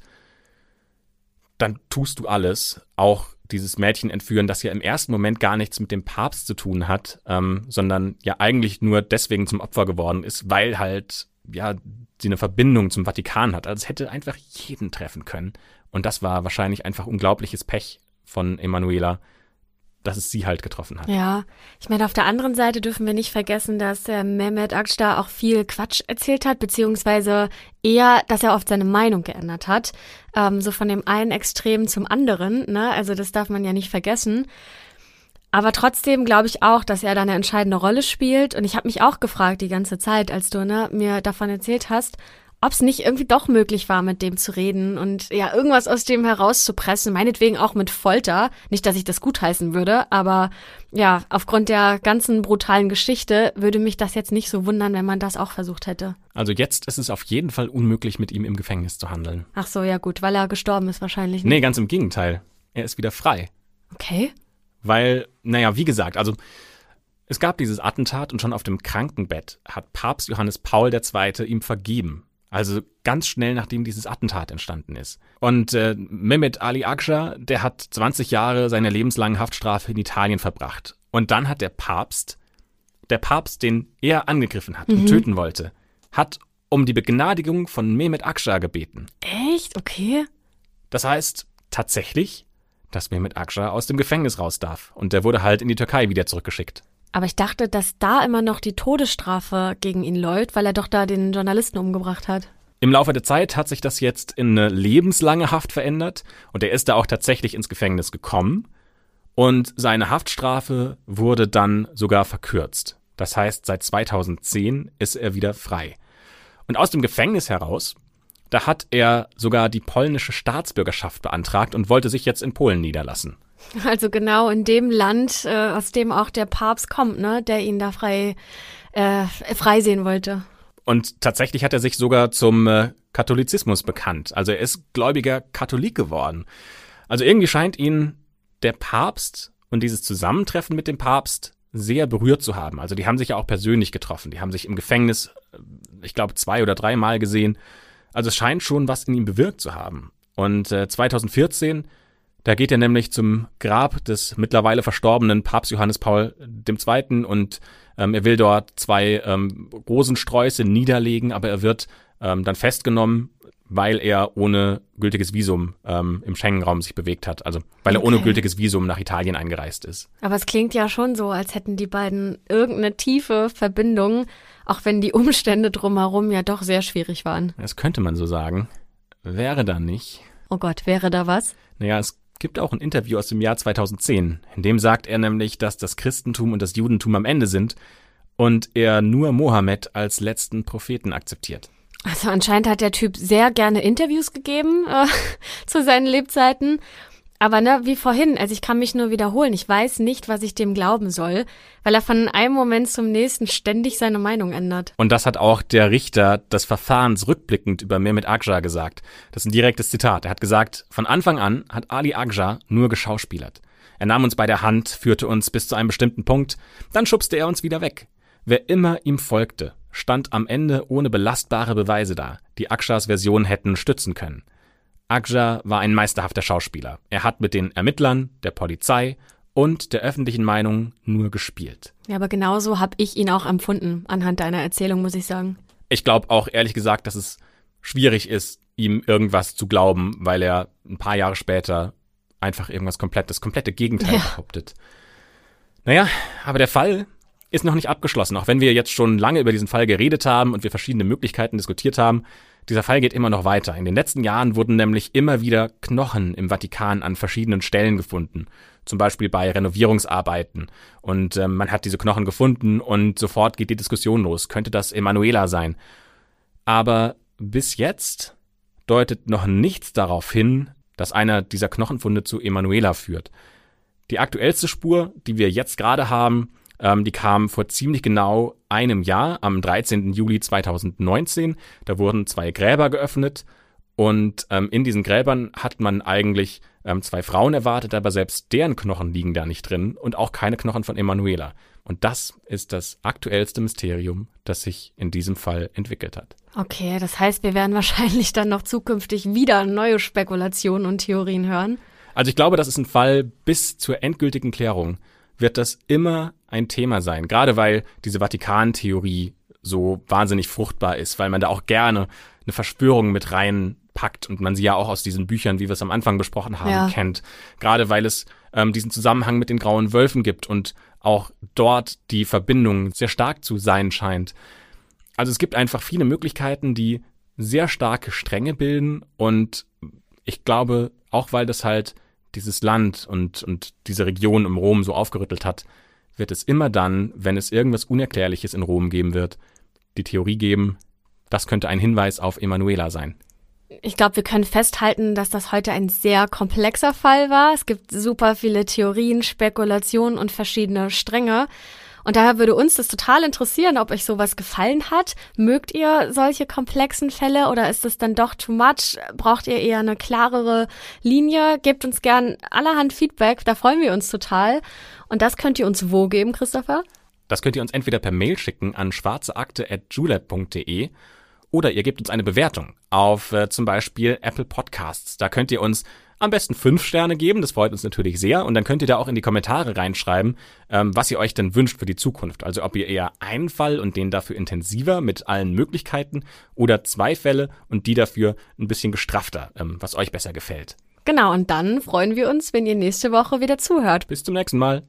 dann tust du alles, auch dieses Mädchen entführen, das ja im ersten Moment gar nichts mit dem Papst zu tun hat, ähm, sondern ja eigentlich nur deswegen zum Opfer geworden ist, weil halt ja sie eine Verbindung zum Vatikan hat. Also es hätte einfach jeden treffen können. Und das war wahrscheinlich einfach unglaubliches Pech von Emanuela, dass es sie halt getroffen hat. Ja, ich meine, auf der anderen Seite dürfen wir nicht vergessen, dass der Mehmet Akşar auch viel Quatsch erzählt hat, beziehungsweise eher, dass er oft seine Meinung geändert hat. Ähm, so von dem einen Extrem zum anderen, ne? Also das darf man ja nicht vergessen. Aber trotzdem glaube ich auch, dass er da eine entscheidende Rolle spielt. Und ich habe mich auch gefragt die ganze Zeit, als du ne, mir davon erzählt hast, ob es nicht irgendwie doch möglich war, mit dem zu reden und ja, irgendwas aus dem herauszupressen, meinetwegen auch mit Folter. Nicht, dass ich das gutheißen würde, aber ja, aufgrund der ganzen brutalen Geschichte würde mich das jetzt nicht so wundern, wenn man das auch versucht hätte. Also jetzt ist es auf jeden Fall unmöglich, mit ihm im Gefängnis zu handeln. Ach so, ja gut, weil er gestorben ist wahrscheinlich. ne? Nee, ganz im Gegenteil. Er ist wieder frei. Okay. Weil, naja, wie gesagt, also es gab dieses Attentat und schon auf dem Krankenbett hat Papst Johannes Paul II. ihm vergeben. Also ganz schnell nachdem dieses Attentat entstanden ist. Und äh, Mehmet Ali Akşar, der hat 20 Jahre seiner lebenslangen Haftstrafe in Italien verbracht. Und dann hat der Papst, der Papst, den er angegriffen hat und töten wollte, hat um die Begnadigung von Mehmet Akşar gebeten. Echt? Okay. Das heißt tatsächlich, dass Mehmet Akşar aus dem Gefängnis raus darf. Und der wurde halt in die Türkei wieder zurückgeschickt. Aber ich dachte, dass da immer noch die Todesstrafe gegen ihn läuft, weil er doch da den Journalisten umgebracht hat. Im Laufe der Zeit hat sich das jetzt in eine lebenslange Haft verändert und er ist da auch tatsächlich ins Gefängnis gekommen und seine Haftstrafe wurde dann sogar verkürzt. Das heißt, seit 2010 ist er wieder frei. Und aus dem Gefängnis heraus, da hat er sogar die polnische Staatsbürgerschaft beantragt und wollte sich jetzt in Polen niederlassen. Also genau in dem Land, äh, aus dem auch der Papst kommt, ne, der ihn da frei, äh, frei sehen wollte. Und tatsächlich hat er sich sogar zum äh, Katholizismus bekannt. Also er ist gläubiger Katholik geworden. Also irgendwie scheint ihn der Papst und dieses Zusammentreffen mit dem Papst sehr berührt zu haben. Also die haben sich ja auch persönlich getroffen. Die haben sich im Gefängnis, äh, ich glaube, zwei oder dreimal gesehen. Also es scheint schon was in ihm bewirkt zu haben. Und äh, 2014, da geht er nämlich zum Grab des mittlerweile verstorbenen Papst Johannes Paul II. und ähm, er will dort zwei ähm, Rosensträuße niederlegen, aber er wird ähm, dann festgenommen, weil er ohne gültiges Visum ähm, im Schengen-Raum sich bewegt hat. Also weil er ohne gültiges Visum nach Italien eingereist ist. Aber es klingt ja schon so, als hätten die beiden irgendeine tiefe Verbindung, auch wenn die Umstände drumherum ja doch sehr schwierig waren. Das könnte man so sagen. Wäre da nicht. Oh Gott, wäre da was? Naja, es gibt auch ein Interview aus dem Jahr 2010. In dem sagt er nämlich, dass das Christentum und das Judentum am Ende sind und er nur Mohammed als letzten Propheten akzeptiert. Also anscheinend hat der Typ sehr gerne Interviews gegeben äh, zu seinen Lebzeiten. Aber ne, wie vorhin, also ich kann mich nur wiederholen. Ich weiß nicht, was ich dem glauben soll, weil er von einem Moment zum nächsten ständig seine Meinung ändert. Und das hat auch der Richter des Verfahrens rückblickend über Mehmet Akşar gesagt. Das ist ein direktes Zitat. Er hat gesagt, von Anfang an hat Ali Akşar nur geschauspielert. Er nahm uns bei der Hand, führte uns bis zu einem bestimmten Punkt, dann schubste er uns wieder weg. Wer immer ihm folgte, stand am Ende ohne belastbare Beweise da, die Akşars Version hätten stützen können. Akşar war ein meisterhafter Schauspieler. Er hat mit den Ermittlern, der Polizei und der öffentlichen Meinung nur gespielt. Ja, aber genauso habe ich ihn auch empfunden, anhand deiner Erzählung, muss ich sagen. Ich glaube auch ehrlich gesagt, dass es schwierig ist, ihm irgendwas zu glauben, weil er ein paar Jahre später einfach irgendwas komplett, das komplette Gegenteil Ja. behauptet. Naja, aber der Fall ist noch nicht abgeschlossen. Auch wenn wir jetzt schon lange über diesen Fall geredet haben und wir verschiedene Möglichkeiten diskutiert haben, Dieser Fall geht immer noch weiter. In den letzten Jahren wurden nämlich immer wieder Knochen im Vatikan an verschiedenen Stellen gefunden. Zum Beispiel bei Renovierungsarbeiten. Und äh, man hat diese Knochen gefunden und sofort geht die Diskussion los. Könnte das Emanuela sein? Aber bis jetzt deutet noch nichts darauf hin, dass einer dieser Knochenfunde zu Emanuela führt. Die aktuellste Spur, die wir jetzt gerade haben, ähm, die kam vor ziemlich genau einem Jahr, am 13. Juli 2019. Da wurden zwei Gräber geöffnet und ähm, in diesen Gräbern hat man eigentlich ähm, zwei Frauen erwartet, aber selbst deren Knochen liegen da nicht drin und auch keine Knochen von Emanuela. Und das ist das aktuellste Mysterium, das sich in diesem Fall entwickelt hat. Okay, das heißt, wir werden wahrscheinlich dann noch zukünftig wieder neue Spekulationen und Theorien hören. Also ich glaube, das ist ein Fall bis zur endgültigen Klärung wird das immer ein Thema sein, gerade weil diese Vatikan-Theorie so wahnsinnig fruchtbar ist, weil man da auch gerne eine Verschwörung mit reinpackt und man sie ja auch aus diesen Büchern, wie wir es am Anfang besprochen haben, ja. kennt. Gerade weil es ähm, diesen Zusammenhang mit den grauen Wölfen gibt und auch dort die Verbindung sehr stark zu sein scheint. Also es gibt einfach viele Möglichkeiten, die sehr starke Stränge bilden und ich glaube, auch weil das halt dieses Land und, und diese Region um Rom so aufgerüttelt hat, wird es immer dann, wenn es irgendwas Unerklärliches in Rom geben wird, die Theorie geben, das könnte ein Hinweis auf Emanuela sein. Ich glaube, wir können festhalten, dass das heute ein sehr komplexer Fall war. Es gibt super viele Theorien, Spekulationen und verschiedene Stränge. Und daher würde uns das total interessieren, ob euch sowas gefallen hat. Mögt ihr solche komplexen Fälle oder ist es dann doch too much? Braucht ihr eher eine klarere Linie? Gebt uns gern allerhand Feedback, da freuen wir uns total. Und das könnt ihr uns wo geben, Christopher? Das könnt ihr uns entweder per Mail schicken an schwarzeakte.julep.de oder ihr gebt uns eine Bewertung auf äh, zum Beispiel Apple Podcasts. Da könnt ihr uns am besten fünf Sterne geben, das freut uns natürlich sehr. Und dann könnt ihr da auch in die Kommentare reinschreiben, ähm, was ihr euch denn wünscht für die Zukunft. Also ob ihr eher einen Fall und den dafür intensiver mit allen Möglichkeiten oder zwei Fälle und die dafür ein bisschen gestrafter, ähm, was euch besser gefällt. Genau, und dann freuen wir uns, wenn ihr nächste Woche wieder zuhört. Bis zum nächsten Mal.